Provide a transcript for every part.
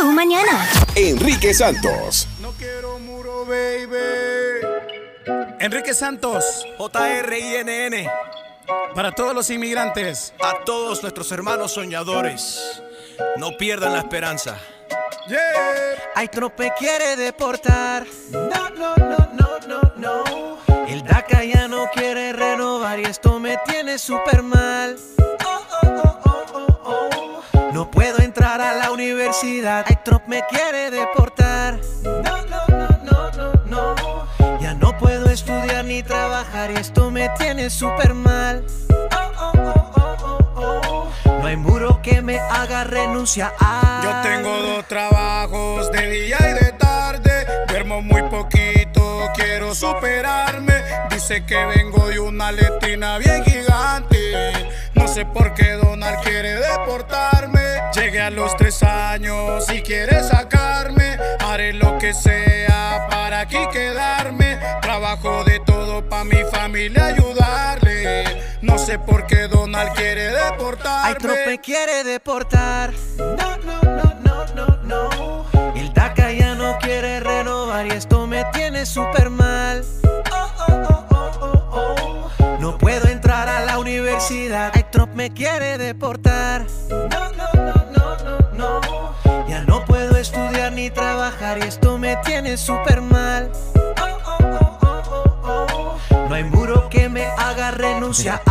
Tu mañana. Enrique Santos. No quiero muro, baby. Enrique Santos, J-R-I-N-N. para todos los inmigrantes. A todos nuestros hermanos soñadores. No pierdan la esperanza. Yeah. Quiere deportar. No, no, no, no, no, no. El DACA ya no quiere renovar y esto me tiene súper mal. Oh, oh, oh, oh, oh, oh. No puedo universidad. Ay, Trump me quiere deportar. No, no, no, no, no, no. Ya no puedo estudiar ni trabajar y esto me tiene súper mal. Oh, oh, oh, oh, oh, oh. No hay muro que me haga renunciar. Yo tengo dos trabajos de día y de tarde. Duermo muy poquito, quiero superarme. Dice que vengo de una letina bien gigante. No sé por qué Donald quiere deportarme. Llegué a los tres años y quiere sacarme. Haré lo que sea para aquí quedarme. Trabajo de todo para mi familia ayudarle. No sé por qué Donald quiere deportarme. Ay, Trump me quiere deportar. No, no, no, no, no, no. El DACA ya no quiere renovar y esto me tiene súper mal. Oh, oh, oh. No puedo entrar a la universidad. Ay, Trump me quiere deportar. No, no, no, no, no, no. Ya no puedo estudiar ni trabajar y esto me tiene súper mal. Oh, oh, oh, oh, oh, oh. No hay muro que me haga renunciar.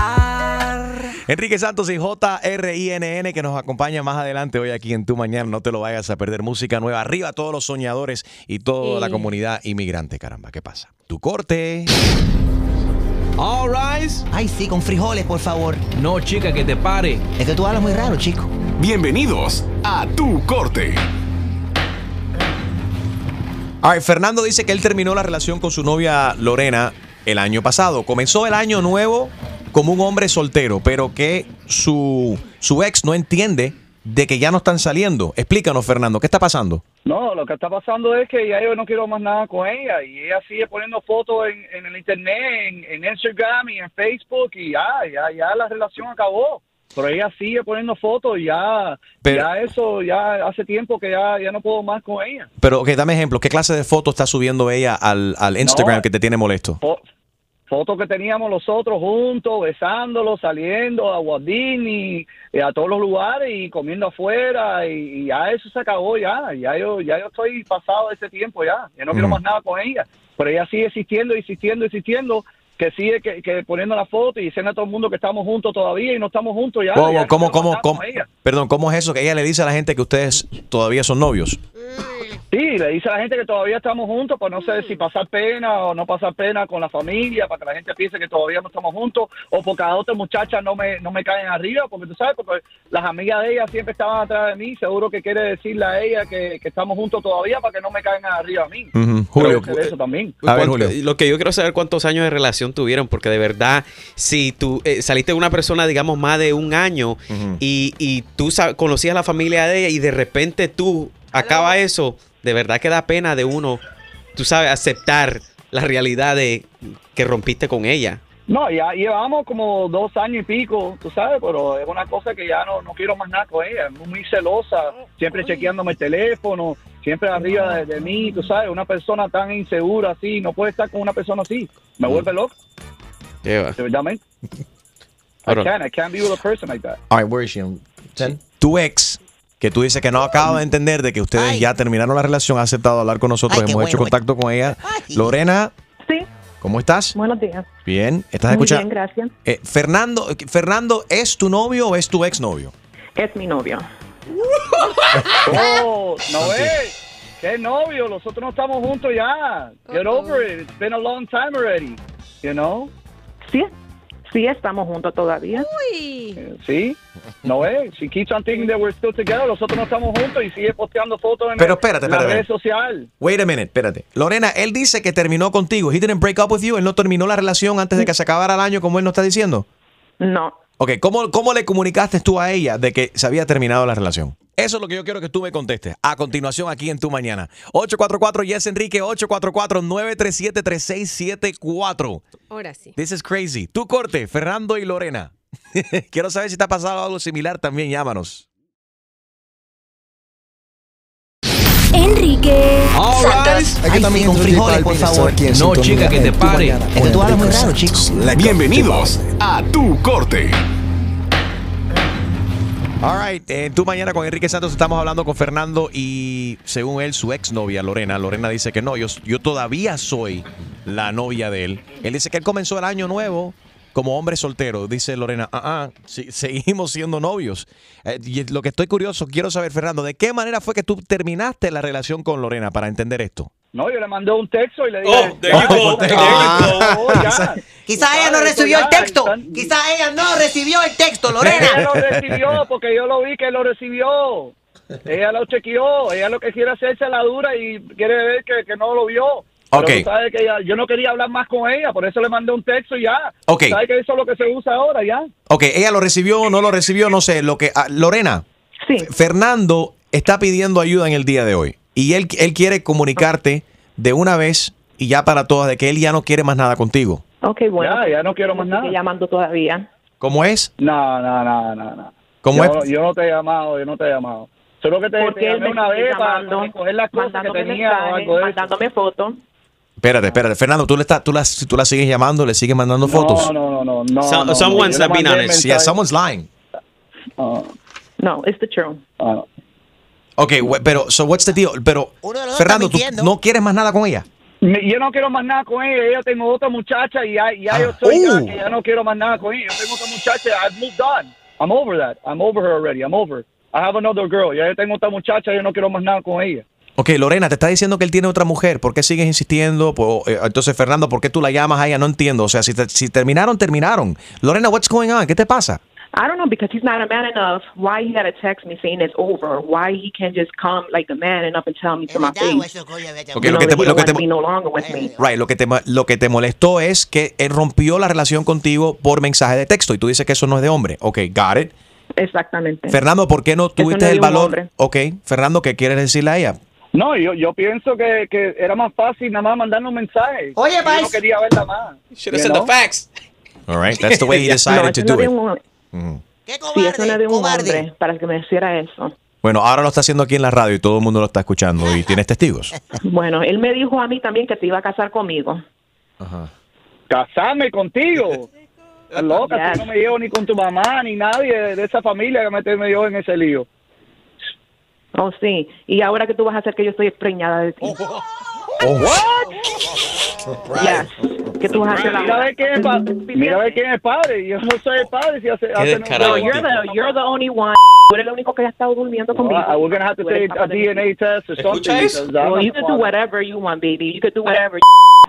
Enrique Santos y JRINN que nos acompaña más adelante hoy aquí en Tu Mañana. No te lo vayas a perder. Música nueva. Arriba todos los soñadores y toda la comunidad inmigrante. Caramba, ¿qué pasa? Tu corte. All rise. Ay, sí, con frijoles, por favor. No, chica, que te pare. Es que tú hablas muy raro, chico. Bienvenidos a Tu Corte. All right, Fernando dice que él terminó la relación con su novia Lorena el año pasado. Comenzó el año nuevo como un hombre soltero, pero que su, su ex no entiende de que ya no están saliendo. Explícanos, Fernando, ¿qué está pasando? No, lo que está pasando es que ya yo no quiero más nada con ella y ella sigue poniendo fotos en, en el internet, en, en Instagram y en Facebook y ya, ya, ya la relación acabó. Pero ella sigue poniendo fotos y ya, Pero- ya eso, ya hace tiempo que ya, ya no puedo más con ella. Pero, ok, dame ejemplo. ¿Qué clase de fotos está subiendo ella al, al Instagram No. que te tiene molesto? Fotos que teníamos los otros juntos, besándolos, saliendo a Disney, eh, a todos los lugares y comiendo afuera y, y ya eso se acabó ya, ya yo ya yo estoy pasado de ese tiempo ya, ya no quiero Mm. más nada con ella, pero ella sigue existiendo, insistiendo, insistiendo, que sigue que, que poniendo la foto y diciendo a todo el mundo que estamos juntos todavía y no estamos juntos ya. ¿Cómo, ya cómo, cómo, cómo- perdón, ¿cómo es eso? Que ella le dice a la gente que ustedes todavía son novios. Sí, le dice a la gente que todavía estamos juntos, pues no sé si pasar pena o no pasar pena con la familia, para que la gente piense que todavía no estamos juntos, o porque a otras muchachas no me, no me caen arriba, porque tú sabes, porque las amigas de ella siempre estaban atrás de mí, seguro que quiere decirle a ella que, que estamos juntos todavía para que no me caigan arriba a mí. Ujú. Julio, que eso también. A ver, ¿Cuánto- Julio. Lo que yo quiero saber cuántos años de relación tuvieron, porque de verdad, si tú eh, saliste de una persona, digamos, más de un año Ujú. y, y tú conocías a la familia de ella y de repente tú acaba eso, de verdad que da pena de uno, tú sabes, aceptar la realidad de que rompiste con ella. No, ya llevamos como dos años y pico, tú sabes, pero es una cosa que ya no, no quiero más nada con ella. Es muy, celosa, siempre chequeándome el teléfono, siempre arriba de, de mí, tú sabes, una persona tan insegura así, no puede estar con una persona así. Me vuelve loco, Lleva. de verdad, man. I can't, I can't be with a person like that. All right, where is she? Ten. Tu ex, que tú dices que no acaba de entender de que ustedes Ay. ya terminaron la relación, ha aceptado hablar con nosotros, Ay, hemos hecho bueno. contacto con ella. Ay. Lorena, Sí, ¿cómo estás? buenos días. Bien, ¿estás Muy escuchando? bien, gracias. Eh, Fernando, Fernando, ¿es tu novio o es tu exnovio? Es mi novio. Oh, no es. ¿Qué novio? Nosotros no estamos juntos ya. Get over it. It's been a long time already. You know? Sí, sí estamos juntos todavía. Eh, ¿Sí? ¿No es? She keeps on thinking that we're still together. Nosotros no estamos juntos y sigue posteando fotos en, Pero el- espérate, en la espérate. red social. Wait a minute, espérate. Lorena, él dice que terminó contigo. He didn't break up with you. Él no terminó la relación antes de que se acabara el año, como él nos está diciendo. No, Ok, ¿cómo, ¿cómo le comunicaste tú a ella de que se había terminado la relación? Eso es lo que yo quiero que tú me contestes. A continuación, aquí en Tu Mañana. 844 Yes Enrique, 844-937-3674. Ahora sí. This is crazy. Tu corte, Fernando y Lorena. quiero saber si te ha pasado algo similar también. Llámanos. Santos. Ay, sí, con frijoles, por favor. No, chica, que te pare. Es que tú hablas muy raro, chico. Bienvenidos a Tu Corte. All right, en tu mañana con Enrique Santos estamos hablando con Fernando y según él, su exnovia Lorena, Lorena dice que no, yo, yo todavía soy la novia de él. Él dice que él comenzó el año nuevo como hombre soltero. Dice Lorena, ah, ah, sí, seguimos siendo novios. Eh, y lo que estoy curioso, quiero saber, Fernando, ¿de qué manera fue que tú terminaste la relación con Lorena para entender esto? No, yo le mandé un texto y le dije. Oh, there you Oh, ya. Quizás ella no recibió el texto. están- Quizás ella no recibió el texto, Ella Lorena. lo recibió porque yo lo vi que lo recibió. Ella lo chequeó. Ella lo que quiere hacerse la dura y quiere ver que, que no lo vio. Pero Ok. tú sabes que ella- yo no quería hablar más con ella, por eso le mandé un texto y ya. Ok. ¿Sabes que eso es lo que se usa ahora ya? Ok, ella lo recibió o no lo recibió, no sé. Lo que ah, Lorena, Sí. Fernando está pidiendo ayuda en el día de hoy y él, él quiere comunicarte de una vez y ya para todas de que él ya no quiere más nada contigo. Ok, bueno. Ya, ya no quiero más nada. llamando todavía. ¿Cómo es? No, no, no, no, no. ¿Cómo yo, es? yo no te he llamado, yo no te he llamado. Solo que te, Porque te él llamé me una vez llamando, para coger las cosas que mandándome tenía o algo de mandándome fotos. Espérate, espérate. Fernando, ¿tú, le estás, tú, la, tú la sigues llamando, le sigues mandando fotos. No, no, no, no, no. Some- no, someone's honest. Yeah, lying. Ah, No, it's the truth. ah. Ok, we- pero, so what's the deal? Pero, Fernando, ¿tú no quieres más nada con ella? Me- Yo no quiero más nada con ella. Ella tengo otra muchacha y ya, ya yo estoy Oh. ya, que ya no quiero más nada con ella. Yo tengo otra muchacha. I've moved on. I'm over that. I'm over her already. I'm over. I have another girl. Ya yo tengo otra muchacha. Yo no quiero más nada con ella. Ok, Lorena, te está diciendo que él tiene otra mujer. ¿Por qué sigues insistiendo? Eh, Entonces, Fernando, ¿por qué tú la llamas a ella? No entiendo. O sea, si, te- si terminaron, terminaron. Lorena, what's going on? ¿Qué te pasa? I don't know because he's not a man enough. Why he had to text me saying it's over? Why he can't just come like a man enough and tell me to my face? Ok, you lo que te, lo que te- no longer with me. right, lo que te, lo que te molestó es que él rompió la relación contigo por mensaje de texto y tú dices que eso no es de hombre. Ok, got it. Exactamente. Fernando, ¿por qué no tuviste no el valor? hombre. Ok, Fernando, ¿qué quieres decirle a ella? No, yo, yo pienso que, que era más fácil nada más mandarnos mensajes. Oye, Yo Pais. no quería verla más. Should have know? the facts. All right, that's the way he no, decided to eso no do it. un, Ujú. ¿Qué sí, cobarde? eso no es de un cobarde. hombre para que me hiciera eso. Bueno, ahora lo está haciendo aquí en la radio y todo el mundo lo está escuchando y tienes testigos. Bueno, él me dijo a mí también que te iba a casar conmigo. Casarme contigo. Estás loca, Yes. tú no me llevo ni con tu mamá ni nadie de, esa familia que meterme yo en ese lío. Oh, sí. Y ahora que tú vas a hacer que yo estoy preñada de ti. Yes. ¿Qué tú vas a hacer Mira a ver quién es, pa- mira a ver quién es padre. Yo no soy el padre. Si hace, hace descarado. No, you're the, you're the only one. Tú eres el único que ha estado durmiendo conmigo. Uh, we're have to Tú eres take a. DNA test or something. Well, you can do whatever you want, baby. You can do whatever.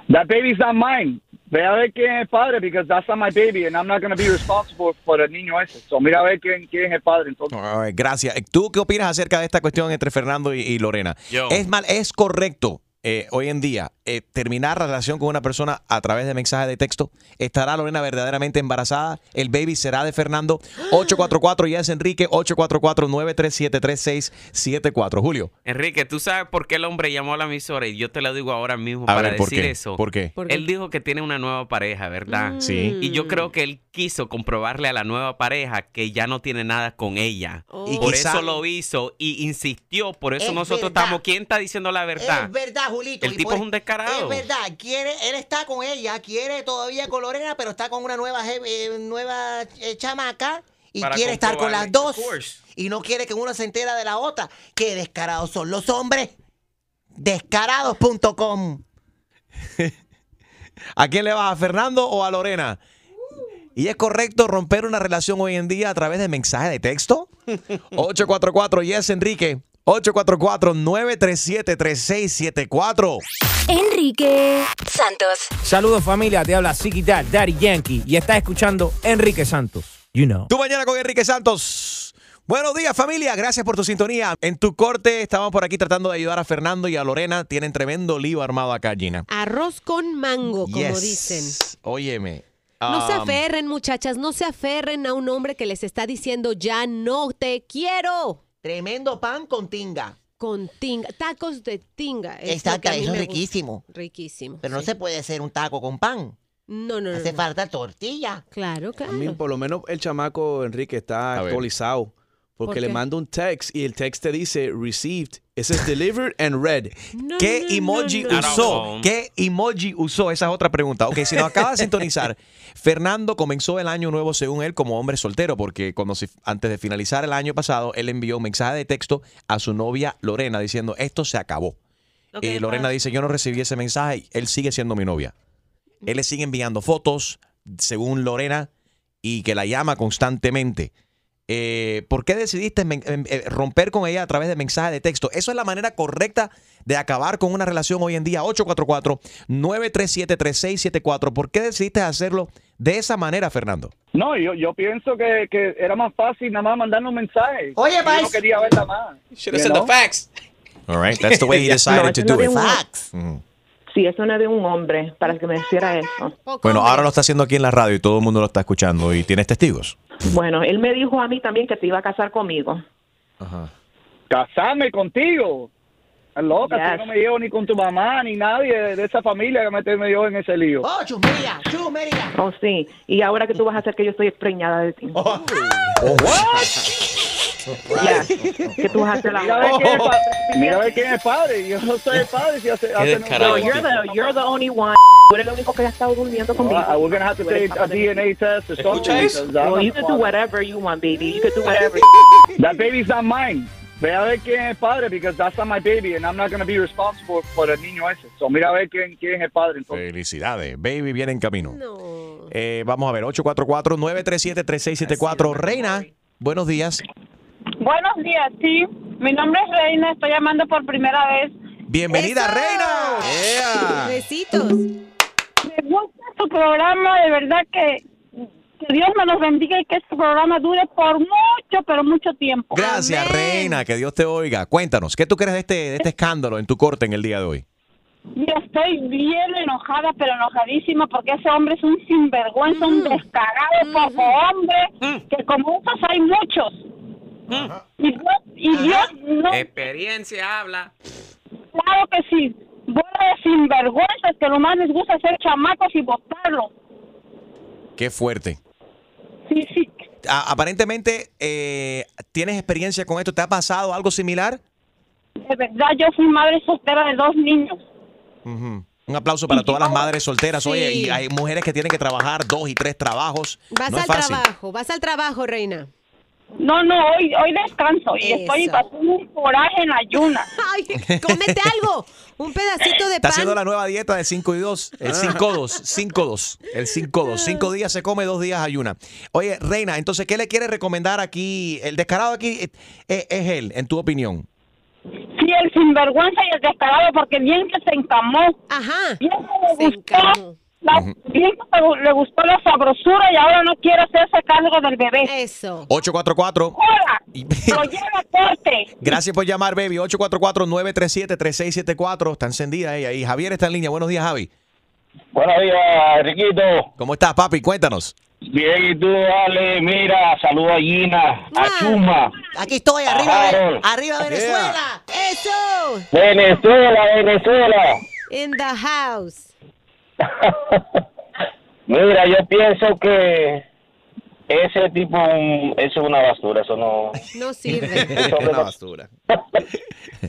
That baby's not mine. Ve a ver quién es el padre, because that's not my baby, and I'm not going to be responsible for el niño ese. So mira a ver quién, quién es el padre, entonces. All right, gracias. ¿Tú qué opinas acerca de esta cuestión entre Fernando y, y Lorena? Yo. ¿Es mal, es correcto eh, hoy en día eh, terminar la relación con una persona a través de mensaje de texto? ¿Estará Lorena verdaderamente embarazada? ¿El baby será de Fernando? 844 ya es Enrique, 844-937-3674. Julio. Enrique, ¿tú sabes por qué el hombre llamó a la emisora? Y yo te lo digo ahora mismo A para ver, ¿por decir qué? eso. ¿Por qué? Él dijo que tiene una nueva pareja, ¿verdad? Sí. Y yo creo que él quiso comprobarle a la nueva pareja que ya no tiene nada con ella. Oh. Y Por quizá- eso lo hizo y insistió. Por eso Es nosotros verdad. estamos. ¿Quién está diciendo la verdad? Es verdad, Julito. El y tipo por- es un descarado. Es verdad. Quiere, él está con ella, quiere todavía con Lorena, pero está con una nueva, eh, nueva eh, chamaca y Para quiere estar con las dos. Y no quiere que uno se entera de la otra. Qué descarados son los hombres. Descarados.com. ¿A quién le vas? ¿A Fernando o a Lorena? ¿Y es correcto romper una relación hoy en día a través de mensaje de texto? 844 yes Enrique. 844-937-3674. Enrique Santos. Saludos familia, te habla Ziggy Dad, Daddy Yankee y estás escuchando Enrique Santos. You know. Tu mañana con Enrique Santos. Buenos días familia, gracias por tu sintonía. En tu corte estamos por aquí tratando de ayudar a Fernando y a Lorena. Tienen tremendo lío armado acá, Gina. Arroz con mango, como Yes. dicen. Óyeme. No se um, aferren, muchachas, no se aferren a un hombre que les está diciendo ya no te quiero. Tremendo pan con tinga. Con tinga, tacos de tinga. es Exacto, eso es me gusta. riquísimo. Riquísimo. Pero no se puede hacer un taco con pan. No, no, no. Hace no. falta tortilla. Claro, A mí, claro. por lo menos, el chamaco Enrique está A ver. actualizado. Porque ¿Por le qué? mando un text y el text te dice received. Ese es delivered and read. ¿Qué emoji usó? ¿Qué emoji usó? Esa es otra pregunta. Ok, si nos acaba de sintonizar, Fernando comenzó el año nuevo, según él, como hombre soltero, porque cuando se- antes de finalizar el año pasado, él envió un mensaje de texto a su novia Lorena diciendo, esto se acabó. y Lorena dice, yo no recibí ese mensaje, él sigue siendo mi novia. Él le sigue enviando fotos, según Lorena, y que la llama constantemente. Eh, ¿Por qué decidiste em- eh, romper con ella a través de mensaje de texto? Eso es la manera correcta de acabar con una relación hoy en día. 844-937-3674. ¿Por qué decidiste hacerlo de esa manera, Fernando? No, yo, yo pienso que, que era más fácil nada más mandarnos mensajes. Oye, Yo Vice. no quería verla más. Should have said the facts. All right, that's the way he decided No, to no do it. un- Mhm. Sí, eso no es de un hombre, para que me hiciera eso. Bueno, ahora lo está haciendo aquí en la radio y todo el mundo lo está escuchando y tienes testigos. Bueno, él me dijo a mí también que te iba a casar conmigo. Casarme contigo. Loca, Yes. no me llevo ni con tu mamá ni nadie de, esa familia que meterme yo en ese lío. Oh, chumería, chumería. Oh, sí. Y ahora que tú vas a hacer que yo estoy preñada de ti. Ya, que tú vas a hacer Mira a ver la... quién es padre. Mira a ver quién es padre. Yo no soy el padre. Si hace, hace No, you're the, you're the only one. Tú eres el único que ha estado durmiendo conmigo. Uh, we're gonna have to Tú eres take a DNA test or something. because I'm Well, you the can do whatever you want, baby. You can do whatever. That baby's not mine. Ve a ver quién es el padre, because that's not my baby, and I'm not going to be responsible for el niño ese. So mira a ver quién, quién es el padre. Entonces. Felicidades, baby, viene en camino. Eh, vamos a ver, 844-937-3674. Reina, buenos días. Buenos días, sí. Mi nombre es Reina, estoy llamando por primera vez. Bienvenida, Reina. Besitos. Me gusta tu programa, de verdad que, que Dios me los bendiga y que este programa dure por mucho, pero mucho tiempo. Gracias, Reina, que Dios te oiga. Cuéntanos, ¿qué tú crees de este, de este escándalo en tu corte en el día de hoy? Yo estoy bien enojada, pero enojadísima porque ese hombre es un sinvergüenza, un descarado, poco hombre, que como esos hay muchos. Y Dios, y Dios no, Experiencia habla. claro que sí, bola de sinvergüenzas que lo más les gusta hacer chamacos y botarlos. Qué fuerte. Sí, sí. A- aparentemente, eh, ¿tienes experiencia con esto? ¿Te ha pasado algo similar? De verdad, yo fui madre soltera de dos niños. Ujú. Un aplauso para todas las madres solteras. Oye, Sí. y hay mujeres que tienen que trabajar dos y tres trabajos. Vas no es al fácil. trabajo, vas al trabajo, reina. No, no, hoy, hoy descanso y estoy Eso. haciendo un coraje en ayuna. Ay, cómete algo. Un pedacito de Está pan. haciendo la nueva dieta de 5 y 2. El 5-2. 5-2. El 5-2. 5 días se come, 2 días ayuna. Oye, Reina, entonces, ¿qué le quieres recomendar aquí? El descarado aquí eh, eh, es él, en tu opinión. Sí, el sinvergüenza y el descarado, porque bien que se encamó. Ajá. Bien que le gustó. La- bien que le- gustó la sabrosura y ahora no quiere hacerse cargo del bebé. Eso. 844. ¡Hola! ¡Lo lleva a corte! Gracias por llamar, baby. 844-937-3674. Está encendida ella. Y Javier está en línea. Buenos días, Javi. Buenos días, Riquito. ¿Cómo estás, papi? Cuéntanos. Bien, y tú, Ale, mira, saludo a Gina, a Chuma, Aquí estoy, arriba, Harold. arriba Venezuela. Eso. Venezuela, Venezuela. In the house. Mira, yo pienso que ese tipo eso es una basura, eso no... No sirve. Ese hombre, Una no, basura.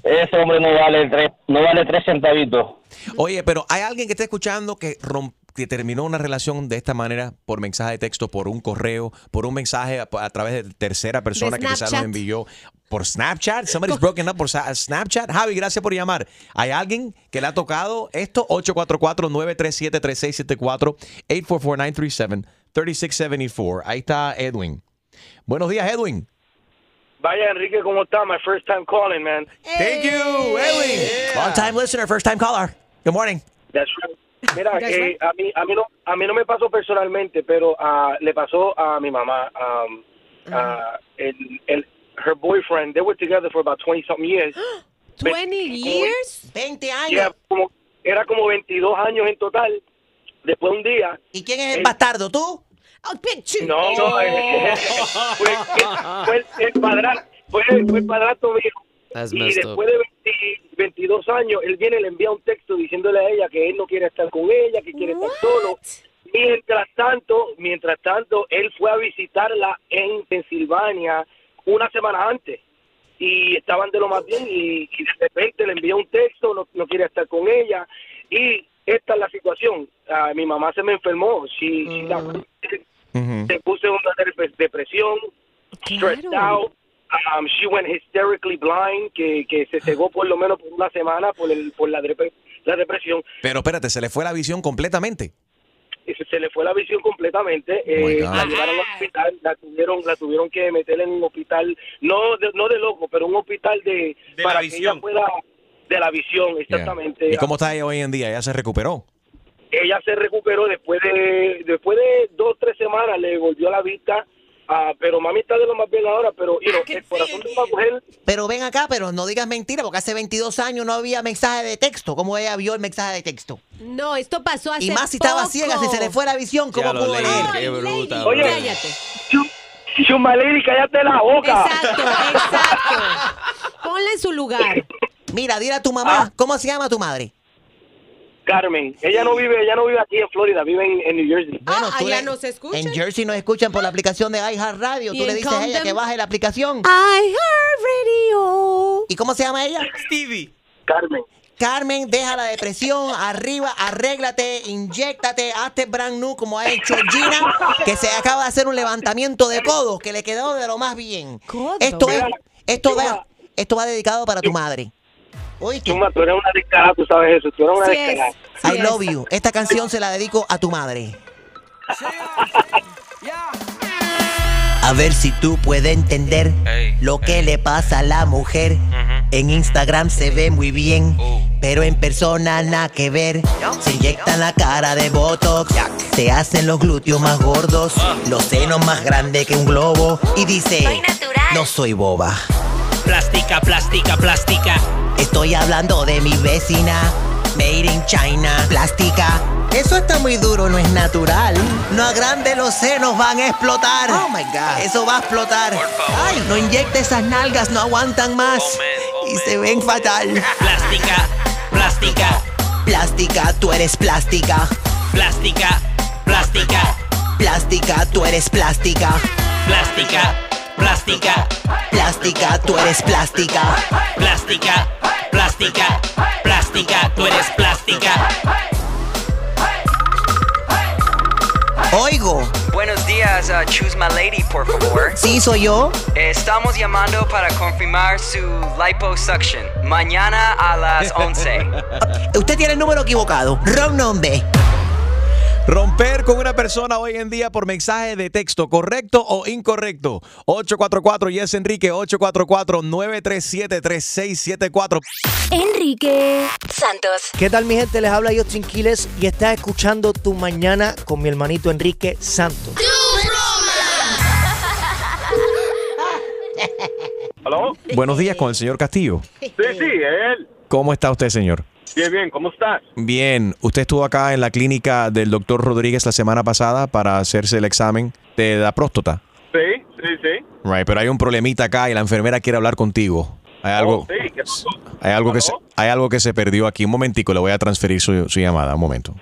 ese hombre no vale tres, no vale tres centavitos. Oye, pero hay alguien que está escuchando que, rom- que terminó una relación de esta manera por mensaje de texto, por un correo, por un mensaje a, a través de tercera persona que quizás Snapchat. envió por Snapchat. Somebody's broken up por Snapchat. Javi, gracias por llamar. ¿Hay alguien que le ha tocado esto? 844-937-3674, 844-937-3674. Ahí está Edwin. Buenos días, Edwin. Vaya, Enrique, ¿cómo está? My first time calling, man. Thank you, Edwin. Long time listener, first time caller. Good morning. That's right. Mira, eh, a, mí, a, mí no, a mí no me pasó personalmente, pero ah, le pasó a mi mamá. Um, ah, el, el, her boyfriend, they were together for about 20 something years. 20 years? 20 años. Yeah, como, era como 22 años en total. Después un día. ¿Y quién es el él- bastardo, tú? No, no, eh, fue, fue el, el padrastro, fue, fue el padrastro mío. That's Y después de 20 22 años, él viene y le envía un texto diciéndole a ella que él no quiere estar con ella, que quiere estar solo. Mientras tanto, mientras tanto, él fue a visitarla en Pensilvania una semana antes. Y estaban de lo más bien y, y de repente le envié un texto, no, no quería estar con ella. Y esta es la situación. Ah, mi mamá se me enfermó, she, she got- se puso en una dep- depresión, stressed out. Um, she went hysterically blind, que, que se cegó por lo menos por una semana por, el, por la, dep- la depresión. Pero espérate, se le fue la visión completamente. Se, se le fue la visión completamente. Oh eh, la llevaron al hospital, la tuvieron, la tuvieron que meter en un hospital, no de, no de loco, pero un hospital de, De para la que visión. ella pueda de la visión, Yeah. exactamente. ¿Y cómo está ella hoy en día? ¿Ya se recuperó? ella se recuperó después de después de dos tres semanas le volvió la vista ah, pero mami está de lo más bien ahora pero you know, el corazón de una mujer Pero ven acá, pero no digas mentira, porque hace 22 años no había mensaje de texto. ¿Cómo ella vio el mensaje de texto? No, esto pasó hace Y más si estaba poco. ciega, si se le fue la visión, ¿cómo Ya lo pudo leer? qué bruta. Oye. Cállate. Chumaliri cállate la boca Exacto, exacto. Ponla en su lugar. Mira, dile a tu mamá, ¿cómo se llama tu madre? Carmen ella no vive ella no vive aquí en Florida vive en, en New Jersey Bueno, Ah, tú allá le- nos escuchan. En Jersey nos escuchan por la aplicación de iHeartRadio. Y Tú le dices a ella que baje la aplicación. iHeartRadio. ¿Y cómo se llama ella? Stevie. Carmen Carmen, deja la depresión, arriba, arréglate, inyéctate, hazte brand new como ha hecho Gina, que se acaba de hacer un levantamiento de codos, que le quedó de lo más bien. Codo. Esto es, esto va, esto va dedicado para tu madre. ¿Oíste? Chuma tú eres una descarada tú sabes eso tú eres una Sí descarada es. sí I es. love you. Esta canción se la dedico a tu madre. A ver si tú puedes entender lo que le pasa a la mujer. En Instagram se ve muy bien, pero en persona nada que ver. Se inyectan la cara de Botox, se hacen los glúteos más gordos, los senos más grandes que un globo. Y dice, no soy boba. Plástica, plástica, plástica. Estoy hablando de mi vecina, made in China, plástica. Eso está muy duro, no es natural. No agrande los senos, van a explotar. Oh my God. Eso va a explotar. Ay, no inyecte esas nalgas, no aguantan más. y se ven fatal. Plástica, plástica, Plástica, tú eres plástica. plástica, plástica, Plástica, tú eres plástica. plástica, plástica, Plástica, tú eres plástica. plástica, plástica, plástica, tú eres plástica. Oigo, Buenos días, uh, Choose My Lady, por favor. sí soy yo. Estamos llamando para confirmar su liposuction. Mañana a las 11. Usted tiene el número equivocado. Wrong number. Romper con una persona hoy en día por mensaje de texto, ¿correcto o incorrecto? 844 Yes Enrique 844-937-3674. Enrique Santos. ¿Qué tal mi gente? Les habla Justin Quiles y estás escuchando Tu Mañana con mi hermanito Enrique Santos. ¿Aló? Buenos días con el señor Castillo. sí sí él ¿Cómo está usted, señor? Bien bien ¿cómo estás? Bien, usted estuvo acá en la clínica del doctor Rodríguez la semana pasada para hacerse el examen de la próstata. sí sí sí Right, pero hay un problemita acá y la enfermera quiere hablar contigo. Hay algo, Oh, sí ¿qué pasó? hay algo que se, hay algo que se perdió aquí. Un momentico, le voy a transferir su, su llamada. Un momento.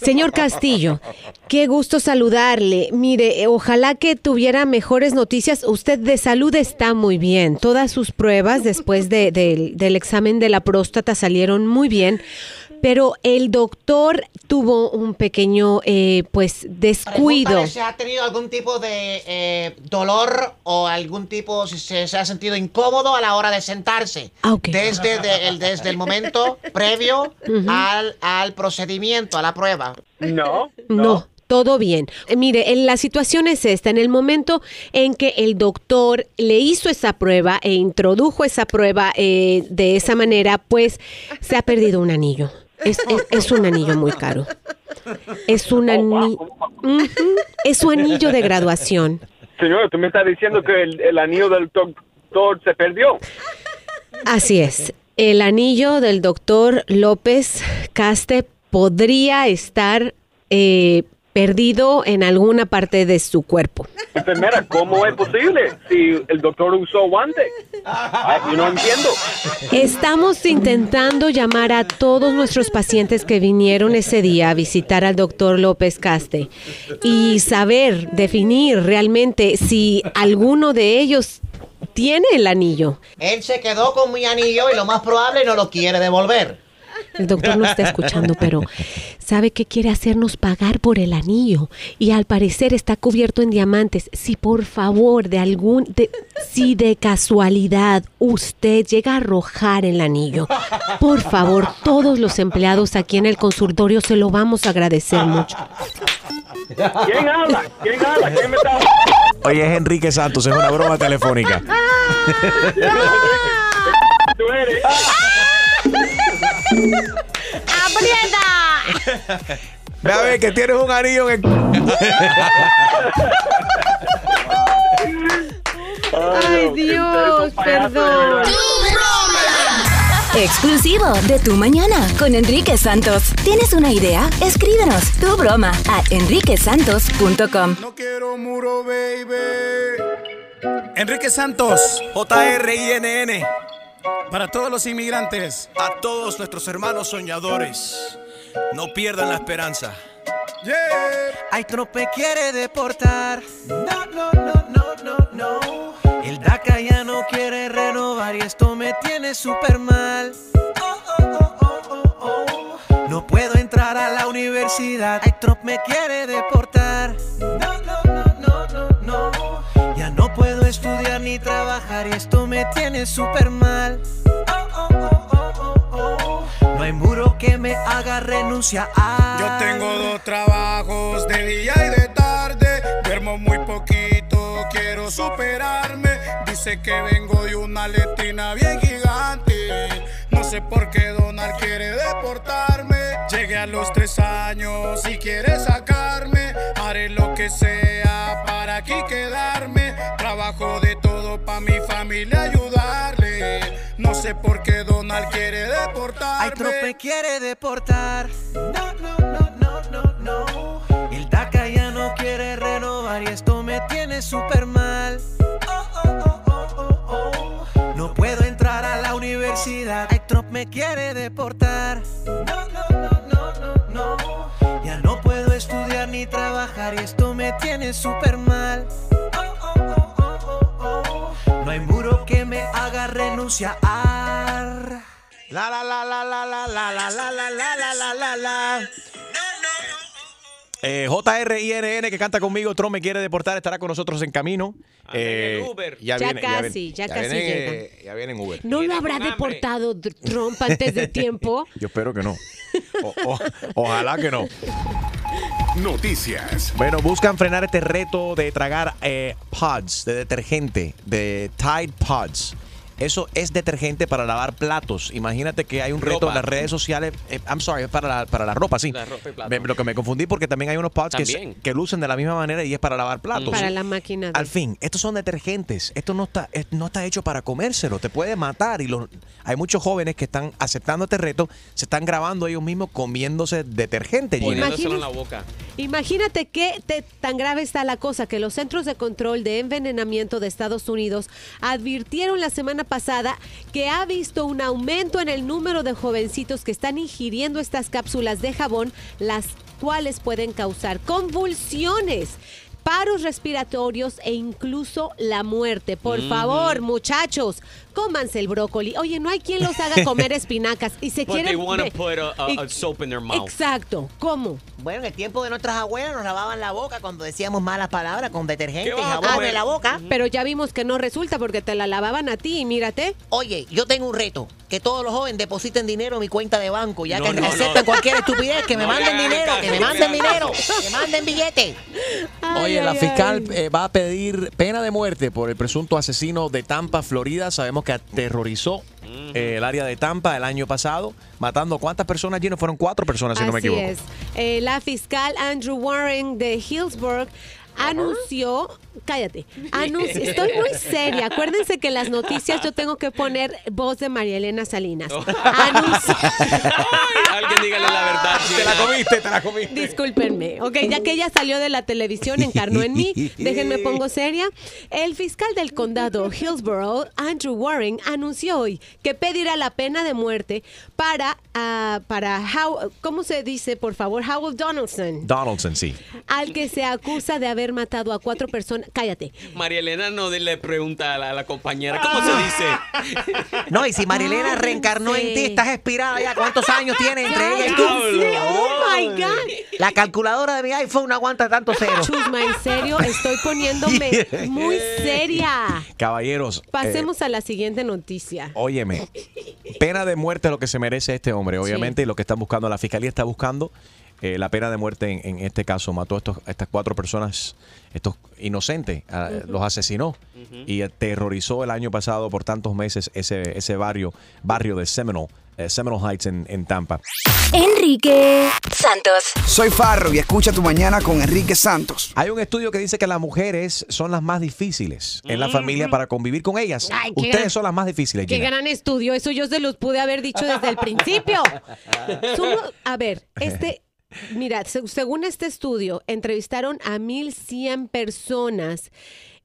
Señor Castillo, qué gusto saludarle. Mire, ojalá que tuviera mejores noticias. Usted de salud está muy bien. Todas sus pruebas después de- del- del examen de la próstata salieron muy bien. Pero el doctor tuvo un pequeño, eh, pues, descuido. Si ha tenido algún tipo de eh, dolor o algún tipo, si se, se ha sentido incómodo a la hora de sentarse. Ah. Desde, de- el, desde el momento previo al, al procedimiento, a la prueba. no No, todo bien. Eh, Mire, la situación es esta. En el momento en que el doctor le hizo esa prueba e introdujo esa prueba eh, de esa manera, pues se ha perdido un anillo. Es, es- es un anillo muy caro. Es un anillo. Es su anillo de graduación. señor tú me estás diciendo que el, el anillo del doctor se perdió Así es. El anillo del doctor López Caste podría estar eh, perdido en alguna parte de su cuerpo. Enfermera, ¿cómo es posible si el doctor usó guantes? Yo no entiendo. Estamos intentando llamar a todos nuestros pacientes que vinieron ese día a visitar al doctor López Caste y saber, definir realmente si alguno de ellos tiene el anillo. Él se quedó con mi anillo y lo más probable no lo quiere devolver. El doctor no está escuchando, pero sabe que quiere hacernos pagar por el anillo y al parecer está cubierto en diamantes. Si por favor de algún, de- si de casualidad usted llega a arrojar el anillo, por favor todos los empleados aquí en el consultorio se lo vamos a agradecer mucho. ¿Quién habla? ¿Quién habla? ¿Quién me está Oye, es Enrique Santos, es una broma telefónica. ¡Aprieta! Ve a ver que tienes un anillo en el... Ay, Dios, perdón. Exclusivo de Tu Mañana con Enrique Santos. ¿Tienes una idea? Escríbenos tu broma a enriquesantos.com. Enrique Santos, JRINN. Para todos los inmigrantes. A todos nuestros hermanos soñadores, no pierdan la esperanza. Ay, Trump me quiere deportar. No, no, no, no, no, no. El DACA ya no quiere renovar y esto me tiene súper mal. Oh, oh, oh, oh, oh, oh. No puedo entrar a la universidad. Ay, Trump me quiere deportar. No, no, no, no, no, no. Ya no puedo estudiar ni trabajar y esto me tiene súper mal. No hay muro que me haga renunciar. Yo tengo dos trabajos de día y de tarde. Duermo muy poquito, quiero superarme. Dice que vengo de una letina bien gigante. No sé por qué Donald quiere deportarme. Llegué a los tres años y quiere sacarme. Haré lo que sea para aquí quedarme. Trabajo de todo para mi familia ayudarle. No sé por qué Donald quiere deportarme. Ay, Trump me quiere deportar. No, no, no, no, no, no. El DACA ya no quiere renovar y esto me tiene súper mal. Oh, oh, oh, oh, oh, oh. No puedo entrar a la universidad. Ay, Trump me quiere deportar. No, no, no, no, no, no. Ya no puedo estudiar ni trabajar y esto me tiene súper mal. Oh, oh, oh, oh, oh, oh. No hay muro que me haga renunciar. La la la la la la la la la la la la la la la. Eh, JRINN que canta conmigo, Trump me quiere deportar, estará con nosotros en camino. Eh, Ya viene, casi, viene- ya casi viene, llega. eh, Ya viene en Uber. ¿No lo habrá deportado Trump antes de tiempo? Yo espero que no. O- o- ojalá que no. Noticias. Bueno, buscan frenar este reto de tragar eh, pods de detergente, de Tide Pods. Eso es detergente para lavar platos. Imagínate que hay un reto Ropa. en las redes sociales. eh, I'm sorry, es para la, para la ropa, sí. La ropa y. Me- lo que me confundí porque también hay unos pods que, lucen de la misma manera y es para lavar platos. Para la máquina. de- Al fin, estos son detergentes. Esto no está, es- no está hecho para comérselo. Te puede matar. Y los, hay muchos jóvenes que están aceptando este reto. Se están grabando ellos mismos comiéndose detergente. Gina. Poniéndoselo en la boca. Imagínate qué te- tan grave está la cosa que los Centros de Control de Envenenamiento de Estados Unidos advirtieron la semana pasada que ha visto un aumento en el número de jovencitos que están ingiriendo estas cápsulas de jabón, las cuales pueden causar convulsiones paros respiratorios e incluso la muerte. Por Mm. favor, muchachos, cómanse el brócoli. Oye, no hay quien los haga comer espinacas y se But they quieren... want to ve- put a, a- y- a soap in their mouth. Exacto. ¿Cómo? Bueno, en el tiempo de nuestras abuelas nos lavaban la boca cuando decíamos malas palabras con detergente y jabón la boca. Pero ya vimos que no resulta porque te la lavaban a ti y mírate. Oye, yo tengo un reto. Que todos los jóvenes depositen dinero en mi cuenta de banco. Ya No, que no, aceptan no. cualquier estupidez, que me No manden dinero, que me manden dinero, que manden billetes. Oye, la fiscal eh, va a pedir pena de muerte por el presunto asesino de Tampa, Florida. Sabemos que aterrorizó eh, el área de Tampa el año pasado, matando cuántas personas, Gino? Fueron cuatro personas, si no me Así equivoco. es. Eh, la fiscal Andrew Warren de Hillsburg anunció, cállate, anunció, estoy muy seria, acuérdense que en las noticias yo tengo que poner voz de María Elena Salinas. Anunció, Alguien dígale la verdad. Te la comiste, te la comiste. Discúlpenme. Ok, ya que ella salió de la televisión, encarnó en mí. Déjenme pongo seria. El fiscal del condado Hillsborough, Andrew Warren, anunció hoy que pedirá la pena de muerte para, ah, para How, ¿cómo se dice, por favor? Howell Donaldson, Donaldson, sí. al que se acusa de haber matado a cuatro personas. Cállate. María Elena no le pregunta a la, a la compañera, ¿cómo se dice? No, y si Marilena Cállense. reencarnó en ti, estás expirada ya. ¿Cuántos años tiene entre ella y tú? Cállense. Oh my God. La calculadora de mi iPhone no aguanta tanto cero. Chusma, en serio, estoy poniéndome muy seria. Caballeros. eh, Pasemos a la siguiente noticia. Óyeme, pena de muerte es lo que se merece este hombre, obviamente, y lo que están buscando, la fiscalía está buscando eh, la pena de muerte en, en este caso. Mató a, estos, a estas cuatro personas, estos inocentes, a- los asesinó y aterrorizó el año pasado por tantos meses ese, ese barrio, barrio de Seminole, eh, Seminole Heights en, en Tampa. Enrique Santos. Soy Farro y escucha tu mañana con Enrique Santos. Hay un estudio que dice que las mujeres son las más difíciles en la familia para convivir con ellas. Ay, Ustedes gran- son las más difíciles, Qué Gina. gran estudio, eso yo se los pude haber dicho desde el principio. Somos- a ver, este, mira, se- según este estudio, entrevistaron a 1100 personas.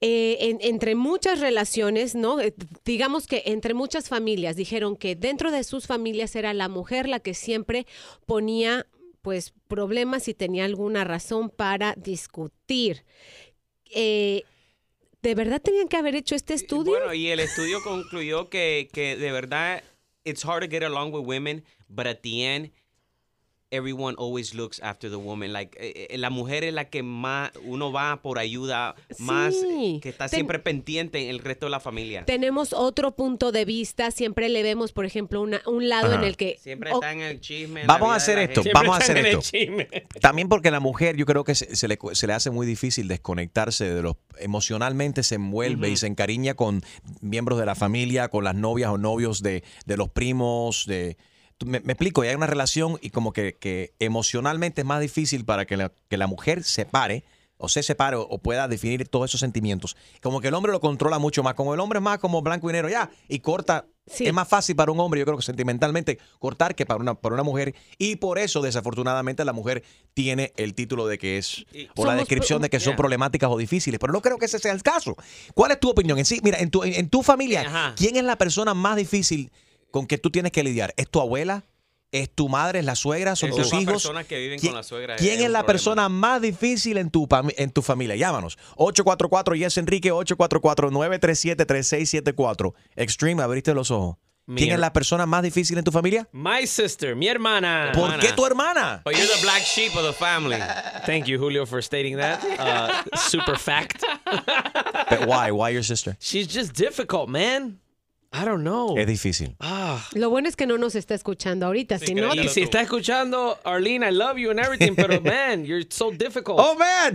eh, en- entre muchas relaciones, ¿no? Eh, Digamos que entre muchas familias dijeron que dentro de sus familias era la mujer la que siempre ponía pues problemas y tenía alguna razón para discutir. Eh, ¿De verdad tenían que haber hecho este estudio? Bueno, y el estudio concluyó que, que de verdad, it's hard to get along with women, but at the end, everyone always looks after the woman. Like, eh, eh, la mujer es la que más, uno va por ayuda, más Sí. que está Ten- siempre pendiente en el resto de la familia. Tenemos otro punto de vista, siempre le vemos, por ejemplo, una- un lado Ajá. en el que... Siempre o- está en el chisme. en Vamos a hacer esto, vamos a hacer esto. También porque la mujer, yo creo que se, se le, se le hace muy difícil desconectarse de los emocionalmente se envuelve y se encariña con miembros de la familia, con las novias o novios de, de los primos, de me, me explico, y hay una relación y como que, que emocionalmente es más difícil para que la, que la mujer se pare o se separe o, o pueda definir todos esos sentimientos. Como que el hombre lo controla mucho más. Como el hombre es más como blanco y negro, ya, y corta. Es más fácil para un hombre, yo creo que sentimentalmente, cortar que para una, para una mujer. Y por eso, desafortunadamente, la mujer tiene el título de que es, o la descripción de que son Yeah. problemáticas o difíciles. Pero no creo que ese sea el caso. ¿Cuál es tu opinión? En sí, mira, en tu, en, en tu familia, ¿quién es la persona más difícil con que tú tienes que lidiar? ¿Es tu abuela? ¿Es tu madre? ¿Es la suegra? ¿Son Esas tus hijos? personas que viven ¿Quién- con la suegra. ¿Quién es la problema. persona más difícil en tu, en tu familia? Llámanos. 844 Yes Enrique 844-937-3674. Extreme, abriste los ojos. ¿Quién es la persona más difícil en tu familia? My sister, mi hermana. ¿Por qué tu hermana? But you're the black sheep of the family. Thank you, Julio, for stating that. Uh, super fact. But why? Why your sister? She's just difficult, man. I don't know. Es difícil. Ah. Lo bueno es que no nos está escuchando ahorita, si no... Y si está escuchando, Arlene, I love you and everything, pero man, you're so difficult. Oh, man.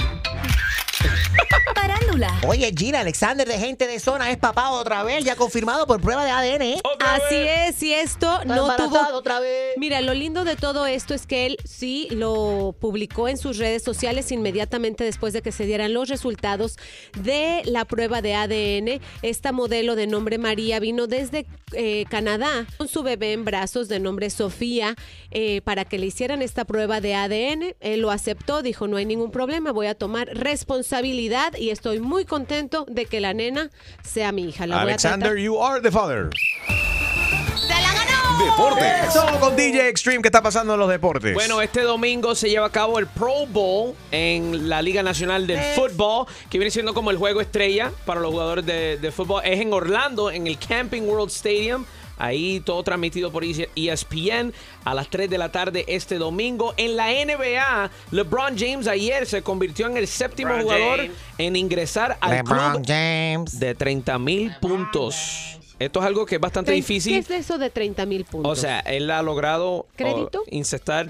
Parándula. Oye, Gina Alexander de Gente de Zona es papá otra vez, ya confirmado por prueba de ADN. ¿eh? Así es, y esto Está no tuvo... otra vez. Mira, lo lindo de todo esto es que él sí lo publicó en sus redes sociales inmediatamente después de que se dieran los resultados de la prueba de ADN. Esta modelo de nombre María vino desde eh, Canadá con su bebé en brazos de nombre Sofía eh, para que le hicieran esta prueba de ADN. Él lo aceptó, dijo no hay ningún problema, voy a tomar responsabilidad y estoy muy contento de que la nena sea mi hija. La voy a Alexander, tratar- you are the father. ¡Se la ganó! Deportes. Eso con DJ Extreme. ¿Qué está pasando en los deportes? Bueno, este domingo se lleva a cabo el Pro Bowl en la Liga Nacional del Fútbol, que viene siendo como el juego estrella para los jugadores de, de fútbol. Es en Orlando, en el Camping World Stadium. Ahí todo transmitido por ESPN a las 3 de la tarde este domingo. En la NBA, LeBron James ayer se convirtió en el séptimo LeBron jugador James. en ingresar al LeBron club de 30 mil puntos. Esto es algo que es bastante ¿Qué difícil. es eso de 30 mil puntos? O sea, él ha logrado ¿Crédito? oh, incestar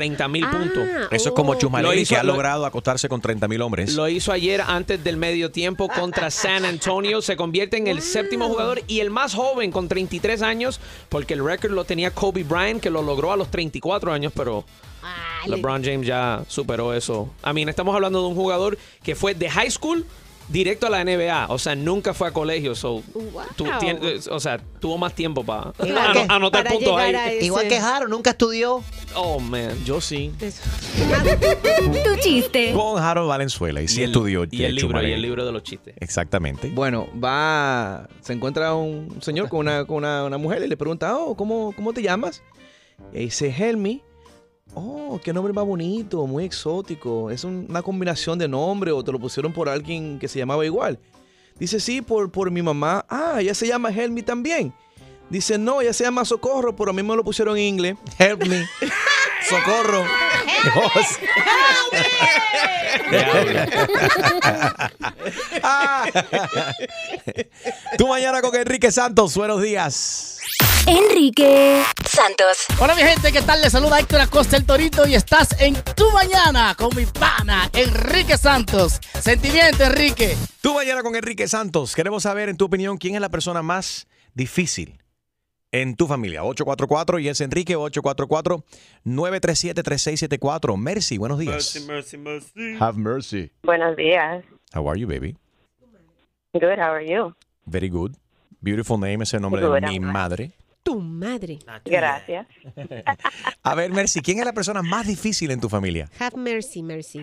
30 mil Ah, puntos. Eso es como Lo Chusmaleri, hizo- que ha lo- logrado acostarse con 30 mil hombres. Lo hizo ayer antes del medio tiempo contra San Antonio. Se convierte en el séptimo jugador y el más joven con 33 años, porque el récord lo tenía Kobe Bryant, que lo logró a los 34 años, pero LeBron James ya superó eso. A mí, estamos hablando de un jugador que fue de high school, directo a la NBA. O sea, nunca fue a colegio. So, tú tienes- o sea, tuvo más tiempo que- anotar para puntos llegar ahí. Igual que Jaro, nunca estudió. Oh, man. Yo sí. Tu chiste. Con Harold Valenzuela y sí Y el- estudió. y el eh, libro, y el libro de los chistes. Exactamente. Bueno, va, se encuentra un señor con una, con una, una mujer y le pregunta, oh, ¿cómo, cómo te llamas? Y dice, Helmi. Oh, qué nombre más bonito, muy exótico. Es un- una combinación de nombre o te lo pusieron por alguien que se llamaba igual. Dice, sí, por, por mi mamá. Ah, ella se llama Helmi también. Dice, no, ella se llama Socorro, pero a mí me lo pusieron en inglés. Help me. Socorro. Tú mañana con Enrique Santos. Buenos días. Enrique Santos. Hola mi gente, ¿qué tal? Les saluda Héctor Acosta el Torito y estás en Tu Mañana con mi pana Enrique Santos. Sentimiento, Enrique. Tú mañana con Enrique Santos. Queremos saber, en tu opinión, quién es la persona más difícil en tu familia. 844 y es Enrique 844-937-3674. Mercy, buenos días. mercy, mercy. Have mercy. Buenos días. How are you, baby? Good, how are you? Very good. Beautiful name es el nombre Good, de mi madre. Tu madre. Gracias. A ver, Mercy, ¿quién es la persona más difícil en tu familia? Have mercy, mercy.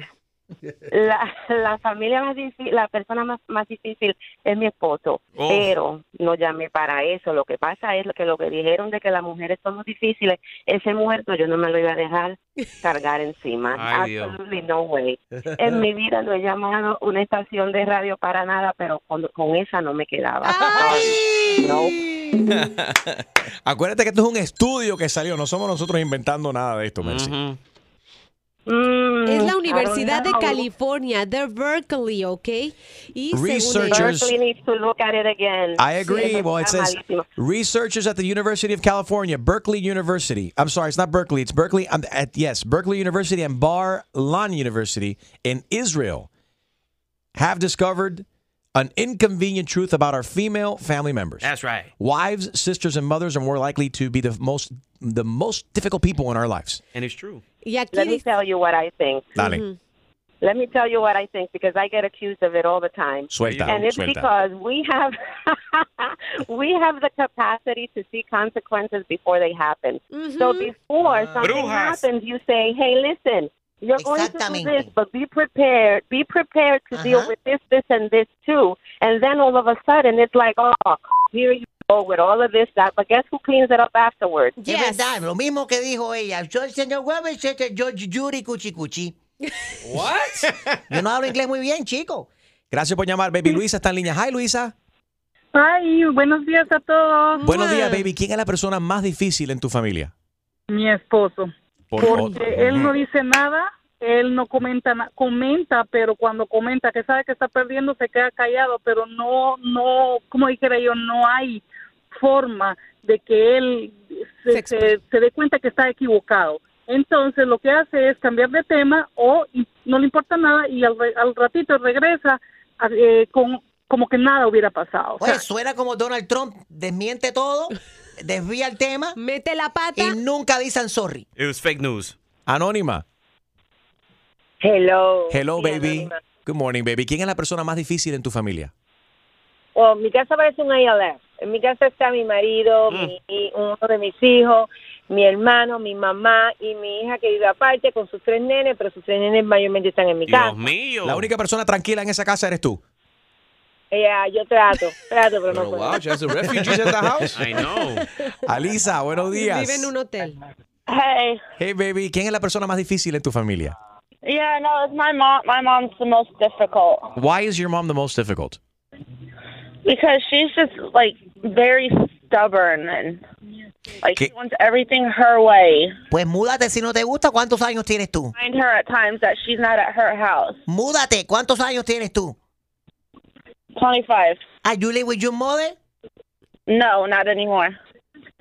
La, la familia más difícil, la persona más, más difícil es mi esposo, Oh. pero no llamé para eso. Lo que pasa es que lo que dijeron de que las mujeres somos difíciles, ese muerto yo no me lo iba a dejar cargar encima. Ay, Dios. Absolutely no way. En mi vida no he llamado una estación de radio para nada, pero con, con esa no me quedaba. No. Acuérdate que esto es un estudio que salió, no somos nosotros inventando nada de esto, Mercy. Mm, la Universidad de California, de Berkeley, ¿ok? Y según Researchers- Berkeley needs to look at it again. I agree. Sí, Well, it says malísimo. researchers at the University of California, Berkeley University. I'm sorry, it's not Berkeley. It's Berkeley. um, at, yes, Berkeley University and Bar Lan University in Israel have discovered an inconvenient truth about our female family members. That's right. Wives, sisters, and mothers are more likely to be the most the most difficult people in our lives. And it's true. Yeah. Let me tell you what I think. Dale. Mm-hmm. Let me tell you what I think because I get accused of it all the time. Suelta, and it's suelta. because we have we have the capacity to see consequences before they happen. So mm-hmm. before ah. something Brujas. happens, you say, "Hey, listen, you're going to do Exactamente. this, but be prepared. Be prepared to deal with this, this, and this too." And then all of a sudden, it's like, "Oh, here you go with all of this, that." But guess who cleans it up afterwards? Es verdad, lo mismo que dijo ella. Yo, el señor Weber, este, yo, Yuri Cuchi Cuchi. What? Yo no hablo inglés muy bien, chico. Gracias por llamar, baby. Luisa está en línea. Hi, Luisa. Ay, buenos días a todos. Buenos días, baby. ¿Quién es la persona más difícil en tu familia? Mi esposo. Por- Porque él no dice nada, él no comenta, comenta, pero cuando comenta que sabe que está perdiendo se queda callado, pero no, no, como dijera yo, no hay forma de que él se, se- se dé cuenta que está equivocado. Entonces lo que hace es cambiar de tema o y no le importa nada y al, re- al ratito regresa a- eh, con como que nada hubiera pasado. O sea, Oye, suena como Donald Trump, desmiente todo, desvía el tema. Mete la pata. Y nunca dicen sorry. It was fake news. Anónima. Hello. Hello, Sí, baby. Anónima. Good morning, baby. ¿Quién es la persona más difícil en tu familia? Oh, mi casa parece un ILF. En mi casa está mi marido, mi, uno de mis hijos, mi hermano, mi mamá y mi hija que vive aparte con sus tres nenes, pero sus tres nenes mayormente están en mi casa. mío. La única persona tranquila en esa casa eres tú. Ella, yo trato, trato, pero, no Pero puedo. wow, she has a refugees at the house. I know. Alisa, buenos días. Vive en un hotel. Hey. Hey, baby. ¿Quién es la persona más difícil en tu familia? Yeah, no, it's my mom. My mom's the most difficult Why is your mom the most difficult? because she's just like very stubborn and like she wants everything her way. Pues múdate si no te gusta. ¿Cuántos años tienes tú? Find her at times that she's not at her house. Múdate. ¿Cuántos años tienes tú? 25. Are you live with your mother? No, not anymore.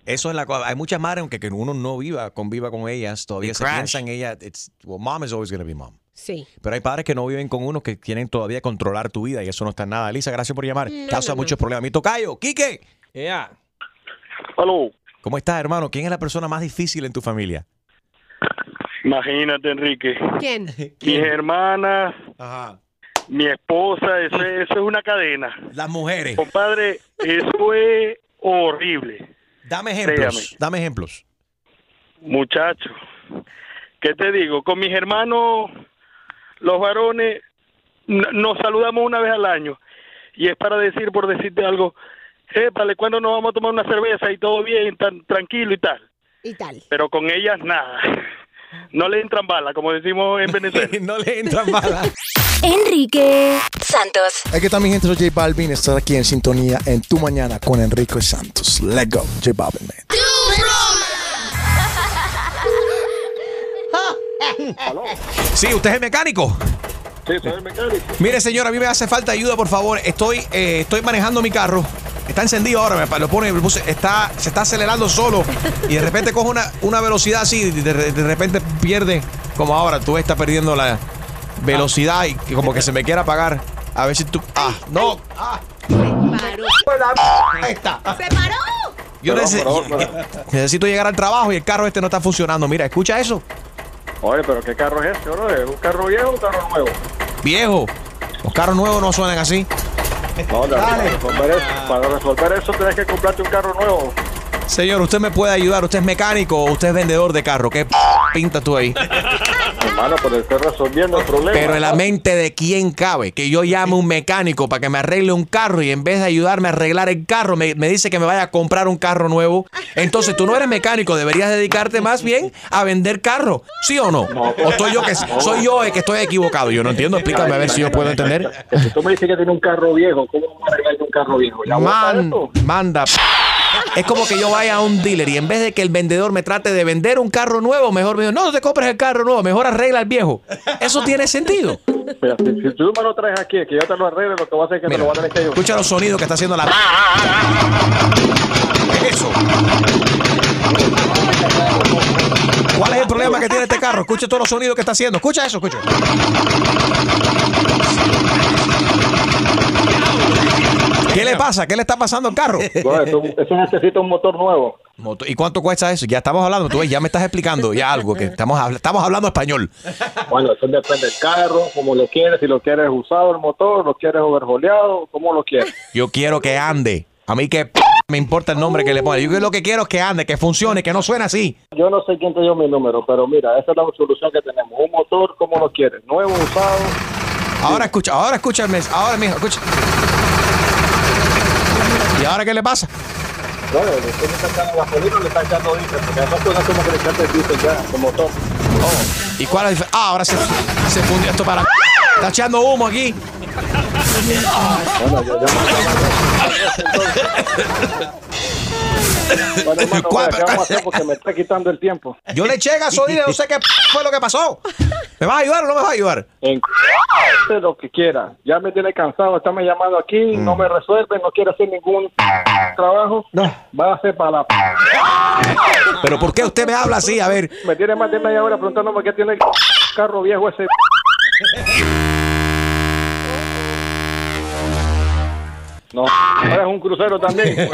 Eso es la cosa. Hay muchas madres, aunque que uno no viva, conviva con ellas, todavía They se crash. piensa en ella. It's, well, mom is always going to be mom. Sí. Pero hay padres que no viven con uno que quieren todavía controlar tu vida y eso no está en nada. Elisa, gracias por llamar. No, Causa no, no. muchos problemas. Mi tocayo, Quique. Yeah. Aló. ¿Cómo estás, hermano? ¿Quién es la persona más difícil en tu familia? Imagínate, Enrique. ¿Quién? Mis hermanas, Mi esposa, eso, es- eso es una cadena. Las mujeres. Compadre, eso es horrible. Dame ejemplos. Créame. Dame ejemplos. Muchacho, ¿qué te digo? Con mis hermanos, los varones, nos saludamos una vez al año. Y es para decir, por decirte algo, épale, ¿cuándo nos vamos a tomar una cerveza y todo bien, tan tranquilo y tal? Y tal. Pero con ellas nada. No le entran balas, como decimos en Venezuela. no le entran balas. Enrique Santos. Aquí está mi gente, soy J Balvin. Estar aquí en sintonía en Tu Mañana con Enrique Santos. Let's go, J Balvin, man. Sí, usted es el mecánico. Sí, soy el mecánico. Mire, señor, a mí me hace falta ayuda, por favor. Estoy, eh, estoy manejando mi carro. Está encendido ahora, me lo pone, puse- está, se está acelerando solo y de repente coge una, una velocidad así, y de, de repente pierde, como ahora, tú estás perdiendo la velocidad y que como que se me quiere apagar. A ver si tú... Ah, no. Ah. Ahí está. ¡Se paró! Yo Perdón, necesi- perdón, perdón. necesito llegar al trabajo y el carro este no está funcionando. Mira, escucha eso. Oye, pero ¿qué carro es este, bro? ¿Es un carro viejo o un carro nuevo? Viejo. Los carros nuevos no suenan así. No, para resolver, eso, para resolver eso tienes que comprarte un carro nuevo. Señor, usted me puede ayudar. ¿Usted es mecánico o usted es vendedor de carro? ¿Qué p- pinta tú ahí? Hermano, pero estoy resolviendo el problema. Pero en la mente de quién cabe que yo llame a un mecánico para que me arregle un carro y en vez de ayudarme a arreglar el carro me, me dice que me vaya a comprar un carro nuevo. Entonces tú no eres mecánico, deberías dedicarte más bien a vender carro, ¿sí o no? ¿O estoy yo que soy yo el que estoy equivocado? Yo no entiendo, explícame a ver si yo puedo entender. Si tú me dices que tiene un carro viejo, ¿cómo a arreglar un carro viejo? ¿Ya bota Man, manda. Es como que yo vaya a un dealer y en vez de que el vendedor me trate de vender un carro nuevo, mejor me diga, no, no te compres el carro nuevo, mejor arregla el viejo. Eso tiene sentido. Mira, si, si tú me lo traes aquí, que yo te lo arregle, lo que voy a hacer es que te lo voy a tener que yo. Escucha los sonidos que está haciendo la. ¿Qué es eso? ¿Cuál es el problema que tiene este carro? Escucha todos los sonidos que está haciendo. Escucha eso, escucha. ¿Qué le pasa? ¿Qué le está pasando al carro? Eso, eso necesita un motor nuevo. ¿Y cuánto cuesta eso? Ya estamos hablando, tú ves, ya me estás explicando ya algo, que estamos, estamos hablando español. Bueno, eso depende del carro, como lo quieres, si lo quieres usado el motor, lo quieres overjoleado, como lo quieres. Yo quiero que ande. A mí que me importa el nombre que le ponga. Yo lo que quiero es que ande, que funcione, que no suene así. Yo no sé quién te dio mi número, pero mira, esa es la solución que tenemos. Un motor, como lo quieres, nuevo, usado. Ahora escucha, ahora escúchame, ahora mijo, escucha. ¿Y ahora qué le pasa? Bueno, le estoy echando gasolina o le está echando diésel, porque esas cosas como que le echaste diésel ya, el motor. ¿Y cuál es la? Ah, ahora se, se fundió esto para. Está echando humo aquí. Bueno, yo, yo Bueno, hermano, ¿Cuál- mira, ¿qué vamos a hacer? Porque me está quitando el tiempo. Yo le eché gasolina, no sé qué fue lo que pasó. ¿Me vas a ayudar o no me vas a ayudar? En hace lo que quiera. Ya me tiene cansado, está me llamando aquí, no me resuelve, no quiere hacer ningún trabajo. Va a hacer para la... Pero ¿por qué usted me habla así? A ver. Me tiene más de media hora preguntándome qué tiene el carro viejo ese. No, ahora es un crucero también.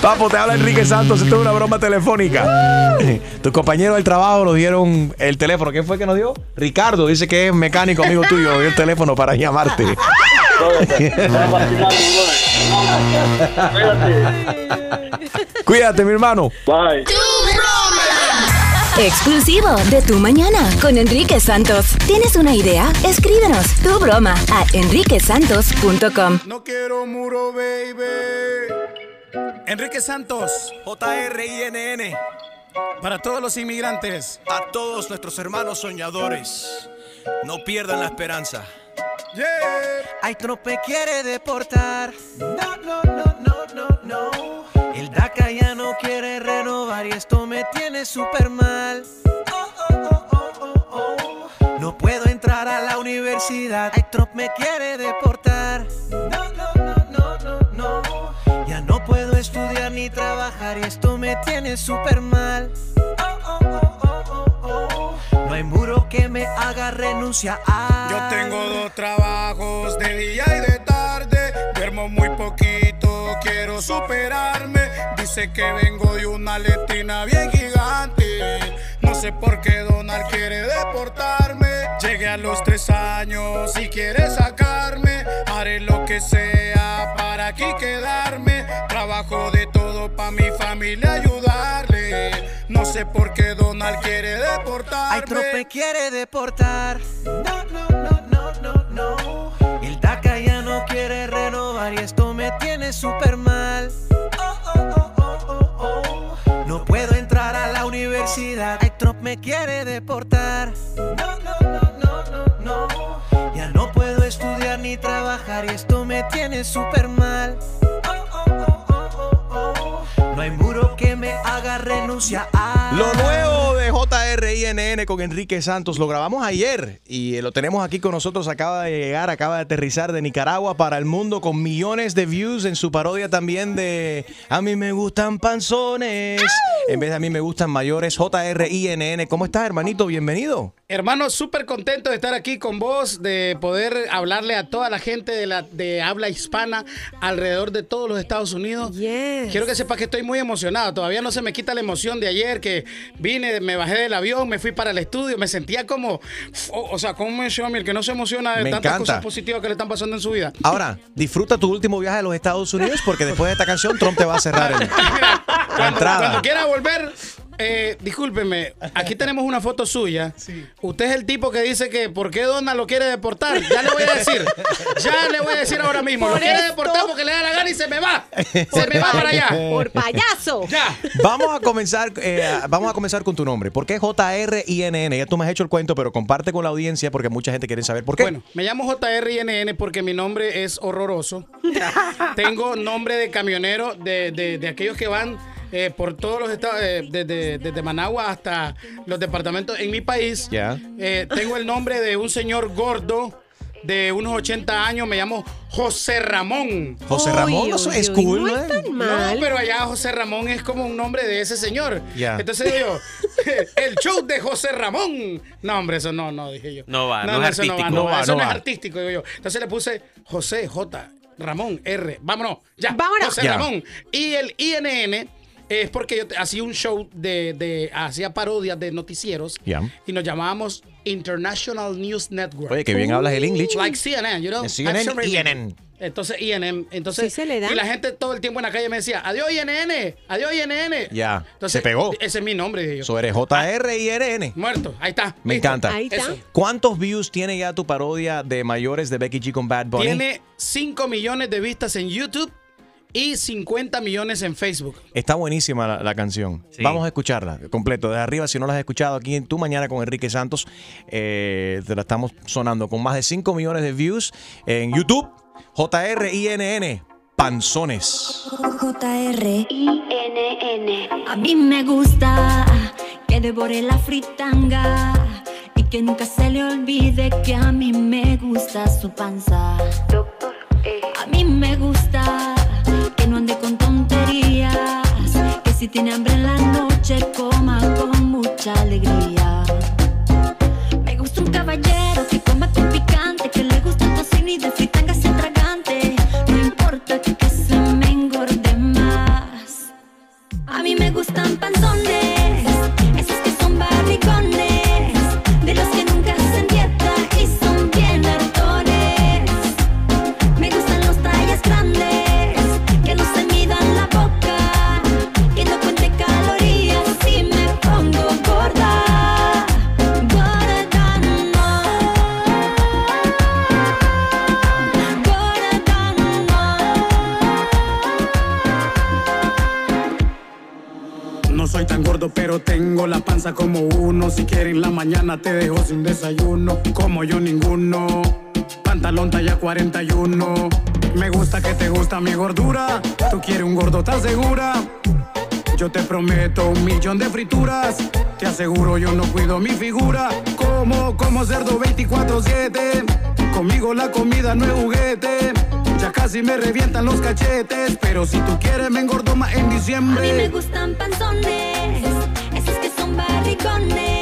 Papo, te habla Enrique Santos, esto es una broma telefónica. Tus compañeros del trabajo nos dieron el teléfono. ¿Quién fue que nos dio? Ricardo, dice que es mecánico amigo tuyo, nos dio el teléfono para llamarte. Cuídate, mi hermano. Bye. Exclusivo de Tu Mañana con Enrique Santos. ¿Tienes una idea? Escríbenos tu broma a enriquesantos.com. No quiero muro, baby. Enrique Santos. J-R-I-N-N. Para todos los inmigrantes. A todos nuestros hermanos soñadores. No pierdan la esperanza. Ay, Trump me quiere deportar. No, no, no, no, no, no. El DACA ya no quiere renovar y esto me tiene súper mal. No puedo entrar a la universidad. Ay, Trump me quiere deportar. No, no, no, no, no, no. Ya no puedo estudiar ni trabajar y esto me tiene súper mal. No hay muro que me haga renunciar. Yo tengo dos trabajos de día y de tarde. Duermo muy poquito, quiero superarme. Dice que vengo de una letina bien gigante. No sé por qué Donald quiere deportarme. Llegué a los tres años. Si quieres sacarme, haré lo que sea para aquí quedarme. Trabajo de todo para mi familia ayudarle. No sé por qué Donald quiere deportarme. Ay, Trope quiere deportar. No, no, no, no, no, no. No, no, no, no, no, no. Ya no puedo estudiar ni trabajar y esto me tiene súper mal. Oh, oh, oh. No hay muro que me haga renunciar. JRINN con Enrique Santos lo grabamos ayer y eh, lo tenemos aquí con nosotros. Acaba de llegar, acaba de aterrizar de Nicaragua para el mundo con millones de views en su parodia también de A mí me gustan panzones. En vez de a mí me gustan mayores, JRINN. ¿Cómo estás, hermanito? Bienvenido. Hermano, súper contento de estar aquí con vos, de poder hablarle a toda la gente de, la, de habla hispana alrededor de todos los Estados Unidos. Quiero que sepas que estoy muy emocionado. Todavía no se me quita la emoción de ayer que vine, me bajé del avión, me fui para el estudio, me sentía como, o, o sea, como me a mí, el que no se emociona de Me tantas encanta. cosas positivas que le están pasando en su vida. Ahora, disfruta tu último viaje a los Estados Unidos porque después de esta canción Trump te va a cerrar el- la Cuando entrada. quiera volver, eh, discúlpeme, aquí tenemos una foto suya. Usted es el tipo que dice que ¿por qué Donald lo quiere deportar? Ya le voy a decir. Ya le voy a decir ahora mismo. Por lo quiere esto- deportar porque le da la gana y se me va. Se me va para allá. Por payaso. Ya. Vamos a comenzar, eh, vamos a comenzar con tu nombre. ¿Por qué JRINN? Ya tú me has hecho el cuento, pero comparte con la audiencia porque mucha gente quiere saber por qué. Bueno, me llamo JRNN porque mi nombre es horroroso. Tengo nombre de camionero de, de- de aquellos que van eh, por todos los estados, eh, desde, desde Managua hasta los departamentos en mi país. Ya. Eh, tengo el nombre de un señor gordo de unos 80 años, me llamo José Ramón. José Ramón, eso es cool, ¿no? No, pero allá José Ramón es como un nombre de ese señor. Ya. Entonces digo, el show de José Ramón. No, hombre, eso no, no, dije yo. No va, no es eso artístico. No, va, no, No va, va, eso no no es artístico, digo yo. Entonces le puse José J. Ramón R. Vámonos, ya. Vámonos. José. Ramón. Y el INN es porque yo hacía un show de, de hacía parodias de noticieros Ya. y nos llamábamos International News Network. Oye, que bien hablas el English. Like CNN, you know? CNN, Radio. INN. Entonces, INN. Entonces, Sí se le da. y la gente todo el tiempo en la calle me decía, adiós INN, adiós INN. Ya, Entonces, se pegó. Ese es mi nombre. Eso eres JRINN. Muerto, ahí está. Me listo. encanta. Ahí está. ¿Cuántos views tiene ya tu parodia de mayores de Becky G con Bad Bunny? Tiene 5 millones de vistas en YouTube y 50 millones en Facebook. Está buenísima la, la canción. Sí. Vamos a escucharla completo. De arriba, si no la has escuchado aquí en Tu Mañana con Enrique Santos, eh, te la estamos sonando con más de 5 millones de views en YouTube. JRINN. Panzones. J-R-I-N-N. A mí me gusta que devore la fritanga y que nunca se le olvide que a mí me gusta su panza. A mí me gusta si tiene hambre en la noche coma con mucha alegría. Me gusta un caballero que coma con picante, que le gusta el tocino y de Si quieres en la mañana te dejo sin desayuno. Como yo ninguno. Pantalón talla 41. Me gusta que te gusta mi gordura. Tú quieres un gordo, ¿estás segura? Yo te prometo un millón de frituras. Te aseguro yo no cuido mi figura. Como, como cerdo 24-7. Conmigo la comida no es juguete. Ya casi me revientan los cachetes. Pero si tú quieres me engordo más en A mí me diciembre. gustan panzones, esos que son barricones,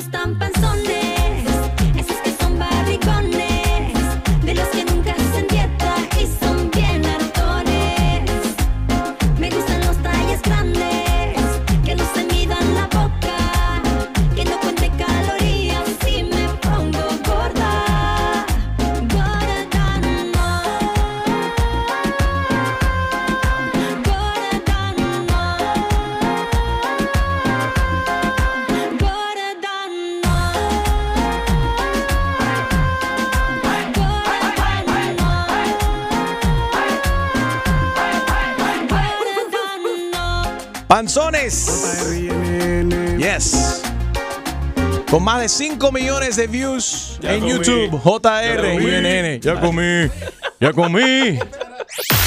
gustan pensar. Con más de 5 millones de views Ya en comí. YouTube. JR Ya comí. Ya comí. Ya comí.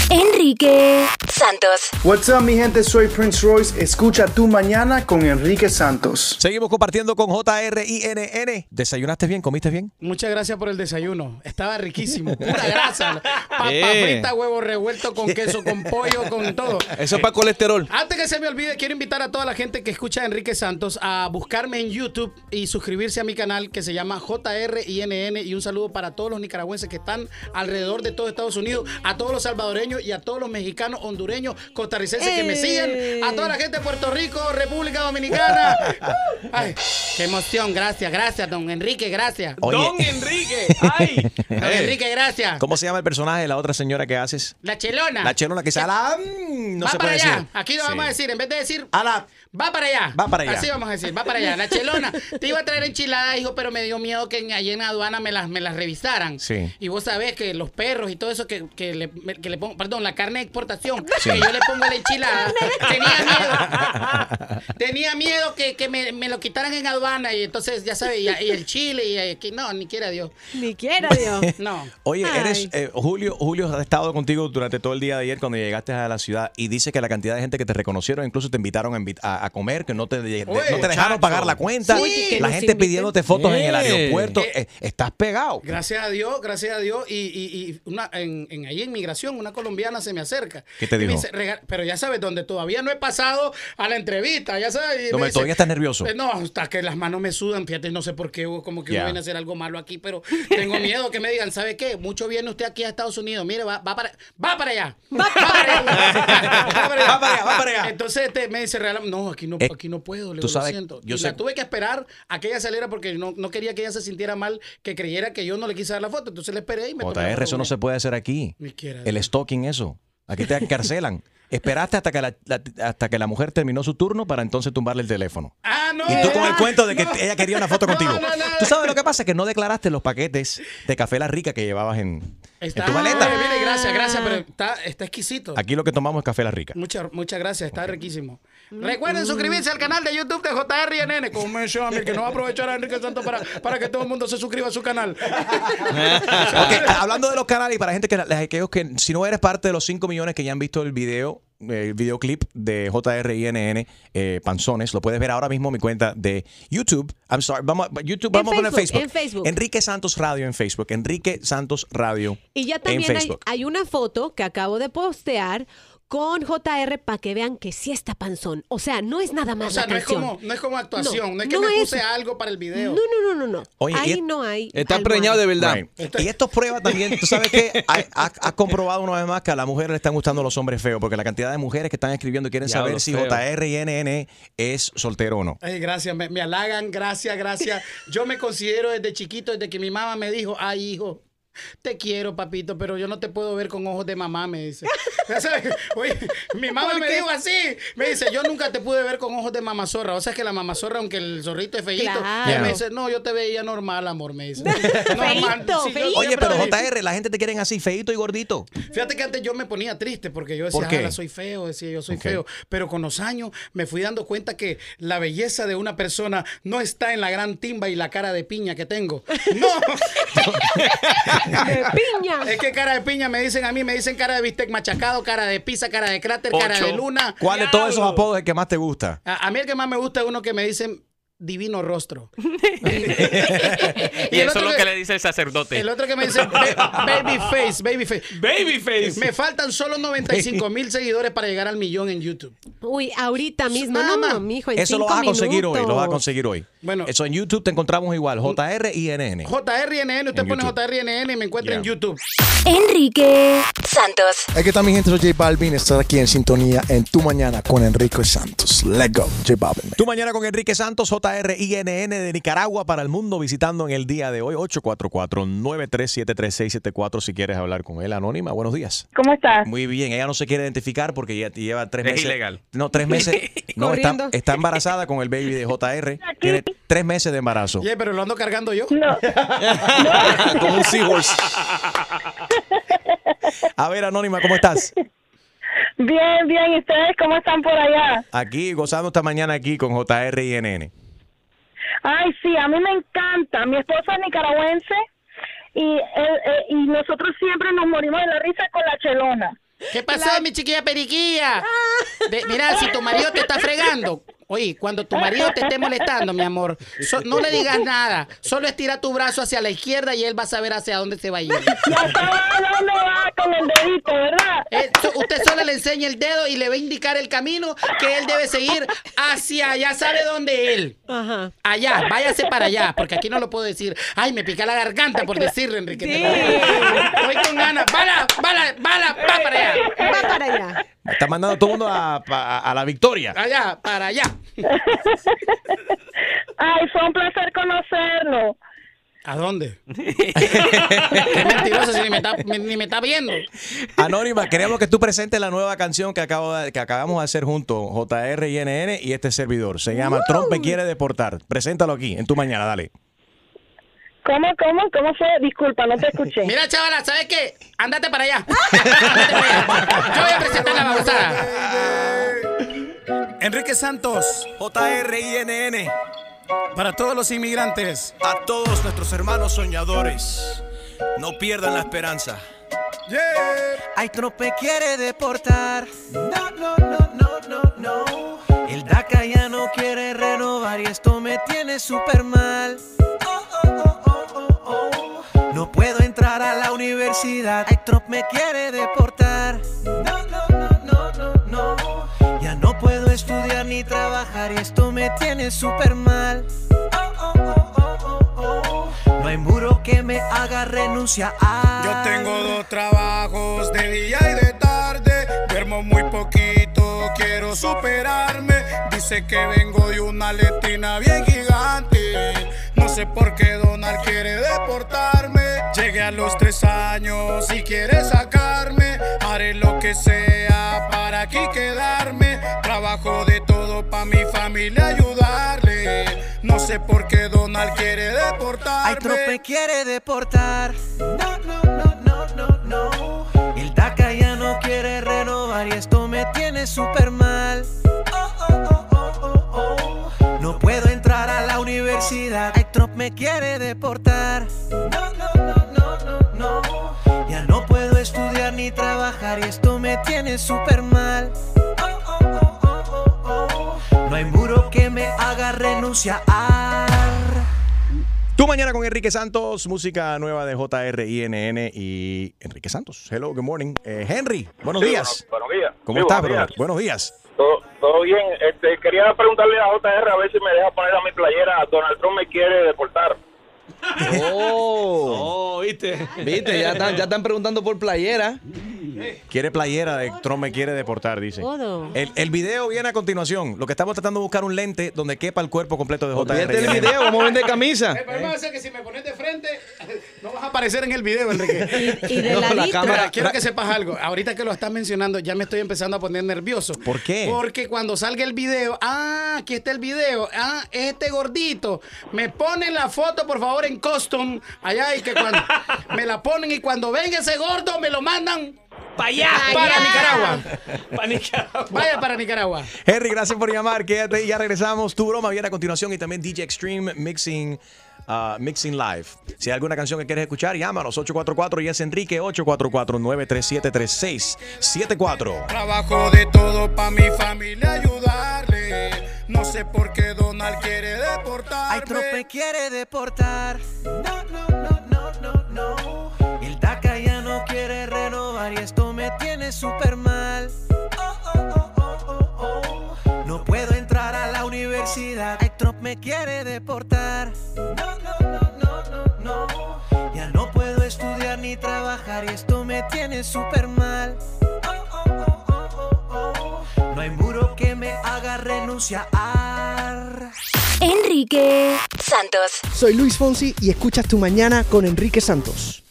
Enrique Santos. What's up, mi gente? Soy Prince Royce. Escucha tu mañana con Enrique Santos. Seguimos compartiendo con JRINN. ¿Desayunaste bien? ¿Comiste bien? Muchas gracias por el desayuno. Estaba riquísimo. Pura grasa. Papa Eh. frita, huevo revuelto con queso, con pollo, con todo. Eso es para colesterol. Antes que se me olvide, quiero invitar a toda la gente que escucha a Enrique Santos a buscarme en YouTube y suscribirse a mi canal que se llama JRINN. Y un saludo para todos los nicaragüenses que están alrededor de todo Estados Unidos, a todos los salvadoreños y a todos los mexicanos, hondureños, costarricenses que me ¡Eh! siguen, a toda la gente de Puerto Rico, República Dominicana. Ay, qué emoción, gracias, gracias, don Enrique, gracias. Oye. Don Enrique, ay, don Enrique, gracias. ¿Cómo se llama el personaje de la otra señora que haces? La chelona. La chelona que se la... No va se para puede allá. decir. Aquí lo Sí. vamos a decir. En vez de decir. la. Va para allá. Va para allá. Así vamos a decir. Va para allá. La chelona. Te iba a traer enchiladas, hijo, pero me dio miedo que allí en aduana me las, me las revisaran. Sí. Y vos sabés que los perros y todo eso que, que le, que le pongo. Perdón, la carne de exportación. Sí. Que yo le pongo la enchilada. tenía miedo. tenía miedo que, que me, me lo quitaran en aduana. Y entonces, ya sabes, y, y el chile. Y aquí. No, ni quiera Dios. Ni quiera Dios. No. Oye, Ay. eres eh, Julio. Julio ha estado contigo durante todo el día de ayer cuando llegaste a la ciudad y dice que la cantidad de gente que te reconocieron, incluso te invitaron a, a- a comer, que no te, de- Oye, no te dejaron pagar la cuenta. Sí. La gente pidiéndote fotos en el Eh. aeropuerto. Eh. Eh, estás pegado. Gracias a Dios, gracias a Dios. Y, y, y una, en, en ahí en migración, una colombiana se me acerca. ¿Qué te Y me dijo? dice, "Rega- pero ya sabes, donde todavía no he pasado a la entrevista, ya sabes. y No, me todavía estás nervioso. "Eh, No, hasta que las manos me sudan, fíjate, no sé por qué, como que Ya. uno viene a hacer algo malo aquí, pero tengo miedo que me digan, ¿sabe qué? Mucho viene usted aquí a Estados Unidos, mire, va, va para, va para allá. Va para allá. Va para allá, va para allá. Entonces este, me dice, "Regala- no, aquí no, Eh, aquí no puedo, le tú digo, lo sabes, siento. yo y sé- la tuve que esperar a que ella saliera porque no, no quería que ella se sintiera mal, que creyera que yo no le quise dar la foto. Entonces le esperé y me JR, eso no se puede hacer aquí. El stalking, eso. Aquí te encarcelan. Esperaste hasta que la, la- hasta que la mujer terminó su turno para entonces tumbarle el teléfono. Ah, no. Y tú con el cuento de que No. ella quería una foto contigo. no, no. Tú sabes lo que pasa, que no declaraste los paquetes de café La Rica que llevabas en, en Está, tu maleta. Mire, mire, gracias, gracias, pero está, está exquisito. Aquí lo que tomamos es café La Rica. Muchas, muchas gracias, está riquísimo. Recuerden suscribirse al canal de YouTube de JRNN. A mí, que no va a aprovechar a Enrique Santos para, para que todo el mundo se suscriba a su canal. Hablando de los canales y para gente que, aquellos que si no eres parte de los 5 millones que ya han visto el video, el videoclip de JRINN eh, Panzones, lo puedes ver ahora mismo en mi cuenta de YouTube. I'm sorry, vamos, a- YouTube, En vamos a poner Facebook, en Facebook. Enrique Santos Radio en Facebook. Enrique Santos Radio Y ya en también hay una foto que acabo de postear con JR para que vean que sí está panzón. O sea, no es nada más O sea, la no es, como, no es como actuación, no, es que no me es- puse algo para el video. No, no, no, no, no. Oye, Ahí y- no hay. Está preñado de verdad. Right. Y esto prueba también, tú sabes que has comprobado una vez más que a la mujer le están gustando los hombres feos, porque la cantidad de mujeres que están escribiendo y quieren saber si feo. JRINN es soltero o no. Ay, gracias, me, me halagan, gracias, gracias. Yo me considero desde chiquito, desde que mi mamá me dijo, ay, hijo, te quiero, papito, pero yo no te puedo ver con ojos de mamá, me dice. Oye, mi mamá ¿Por me qué? dijo así, me dice, yo nunca te pude ver con ojos de mamazorra. O sea, que la mamazorra, aunque el zorrito es feíto, Claro. me dice, no, yo te veía normal, amor, me dice. Normal, Feíto, sí, feíto. Oye, pero JR, la gente te quieren así, feito y gordito. Fíjate que antes yo me ponía triste porque yo decía, ¿Por qué? "Ala, soy feo, decía yo soy Ok. feo. Pero con los años me fui dando cuenta que la belleza de una persona no está en la gran timba y la cara de piña que tengo. No. De piña. Es que cara de piña me dicen a mí, me dicen cara de bistec machacado, cara de pizza, cara de cráter, cara de luna. ¿Cuál de todos esos apodos es el que más te gusta? A, a mí el que más me gusta es uno que me dicen divino rostro. Y eso es lo que- que le dice el sacerdote. El otro que me dice ba- baby face, baby face. Baby face. Me faltan solo 95 mil seguidores para llegar al millón en YouTube. Uy, ahorita mismo. Nada No, más. mijo, en Eso lo vas a conseguir hoy, lo vas a conseguir hoy. Bueno. Eso en YouTube te encontramos igual, JRINN. JRNN, usted En pone. JRNN y me encuentra en YouTube. Enrique Santos. Aquí está mi gente, soy J Balvin. Estás aquí en sintonía en Tu Mañana con Enrique Santos. Let's go, J Balvin. Tu mañana con Enrique Santos, JRINN de Nicaragua para el mundo, visitando en el día de hoy 844-9373674 si quieres hablar con él. Anónima, buenos días. ¿Cómo estás? Muy bien, ella no se quiere identificar porque ya lleva tres Es meses. ilegal. No, tres meses. no, está, embarazada con el baby de JR. Tiene tres meses de embarazo. Oye, pero lo ando cargando yo. No. Como un seahorse. A ver, Anónima, ¿cómo estás? Bien, bien. ¿Y ustedes cómo están por allá? Aquí, gozando esta mañana aquí con JR y NN. Ay, sí, a mí me encanta. Mi esposa es nicaragüense y, él, eh, y nosotros siempre nos morimos de la risa con la chelona. ¿Qué pasó, mi chiquilla periquilla? De- mira, si tu marido te está fregando, oye, cuando tu marido te esté molestando, mi amor, so- no le digas nada. Solo estira tu brazo hacia la izquierda y él va a saber hacia dónde se va a ir. Ya sabes dónde va con el dedito, ¿verdad? Eh, so- usted solo le enseña el dedo y le va a indicar el camino que él debe seguir hacia allá. ¿Sabe dónde él? Allá, váyase para allá, porque aquí no lo puedo decir. Ay, me pica la garganta por decirle, Enrique. Estoy con ganas. ¡Bala, bala, bala! ¡Va para allá! Va para allá. Está mandando a todo el mundo a, a- a la victoria. Allá, para allá. Ay, fue un placer conocerlo. ¿A dónde? Qué mentiroso si ni me está, ni me está viendo. Anónima, queríamos que tú presentes la nueva canción que, acabo de- que acabamos de hacer juntos, JR y NN y este servidor. Se llama Trump me quiere deportar. Preséntalo aquí, en tu mañana, dale. ¿Cómo, cómo, cómo fue? Disculpa, no te escuché. Mira, chavala, ¿sabes qué? Ándate para allá. Ándate para allá. Yo voy a presentar. Enrique Santos, JR INN. Para todos los inmigrantes. A todos nuestros hermanos soñadores, no pierdan la esperanza. Ay, Trump me quiere deportar. No, no, no, no, no, no. El DACA ya no quiere renovar y esto me tiene súper mal. Oh, oh, oh, oh, oh, oh. No puedo entrar a la universidad. Ay, Trump me quiere deportar. No, no, estudiar ni trabajar y esto me tiene súper mal. No hay muro que me haga renunciar. Yo tengo dos trabajos de día y de tarde. Duermo muy poquito, quiero superarme. Dice que vengo de una letina bien sé por qué Donald quiere deportarme. Llegué a los tres años y quiere sacarme. Haré lo que sea para aquí quedarme. Trabajo de todo para mi familia ayudarle. No sé por qué Donald quiere deportarme. Ay, Trump me quiere deportar. No, no, no, no, no, no. El DACA ya no quiere renovar y esto me tiene súper mal. Oh, oh, oh, oh, oh, oh. No puedo entrar a la universidad. Trump me quiere deportar. No, no, no, no, no, no. Ya no puedo estudiar ni trabajar y esto me tiene súper mal. Oh, oh, oh, oh, oh, oh. No hay muro que me haga renunciar. Tu mañana con Enrique Santos, música nueva de JR INN y Enrique Santos. Hello, good morning. Eh, Henry, buenos Sí, días. Buenos, buenos días. ¿Cómo Sí, estás, buenos días. Buenos días. Todo, todo bien. Este, quería preguntarle a JR a ver si me deja poner a mi playera. Donald Trump me quiere deportar. Oh, Oh, ¿viste? Viste, ya están, ya están preguntando por playera. Quiere playera de Trump me quiere deportar, dice. Todo. El, el video viene a continuación. Lo que estamos tratando de buscar un lente donde quepa el cuerpo completo de JR. Olvídate del video, vamos a vender camisa. El problema es que si me pones de frente, no vas a aparecer en el video, Enrique. Y- de No, la cámara. Quiero que sepas algo. Ahorita que lo estás mencionando, ya me estoy empezando a poner nervioso. ¿Por qué? Porque cuando salga el video, ah, aquí está el video, ah, es este gordito. Me ponen la foto, por favor, en custom, allá y que cuando me la ponen y cuando venga ese gordo me lo mandan para allá, para. Nicaragua. Para Nicaragua. Vaya para Nicaragua. Henry, gracias por llamar. Quédate y ya regresamos. Tu broma viene a continuación y también DJ Extreme Mixing. ah, Mixing Live. Si hay alguna canción que quieres escuchar, llámanos 844 y es Enrique 844-937-3674. Trabajo de todo para mi familia ayudarle. No sé por qué Donald quiere deportarme. Ay, Trump me quiere deportar. No, no, no, no, no, no. Y esto me tiene súper mal. Oh, oh, oh, oh, oh, oh. No puedo entrar a la universidad. Ay, Trump me quiere deportar. No, no, no, no, no, no. Ya no puedo estudiar ni trabajar y esto me tiene súper mal. Oh, oh, oh, oh, oh, oh. No hay muro que me haga renunciar. Enrique Santos. Soy Luis Fonsi y escuchas Tu Mañana con Enrique Santos.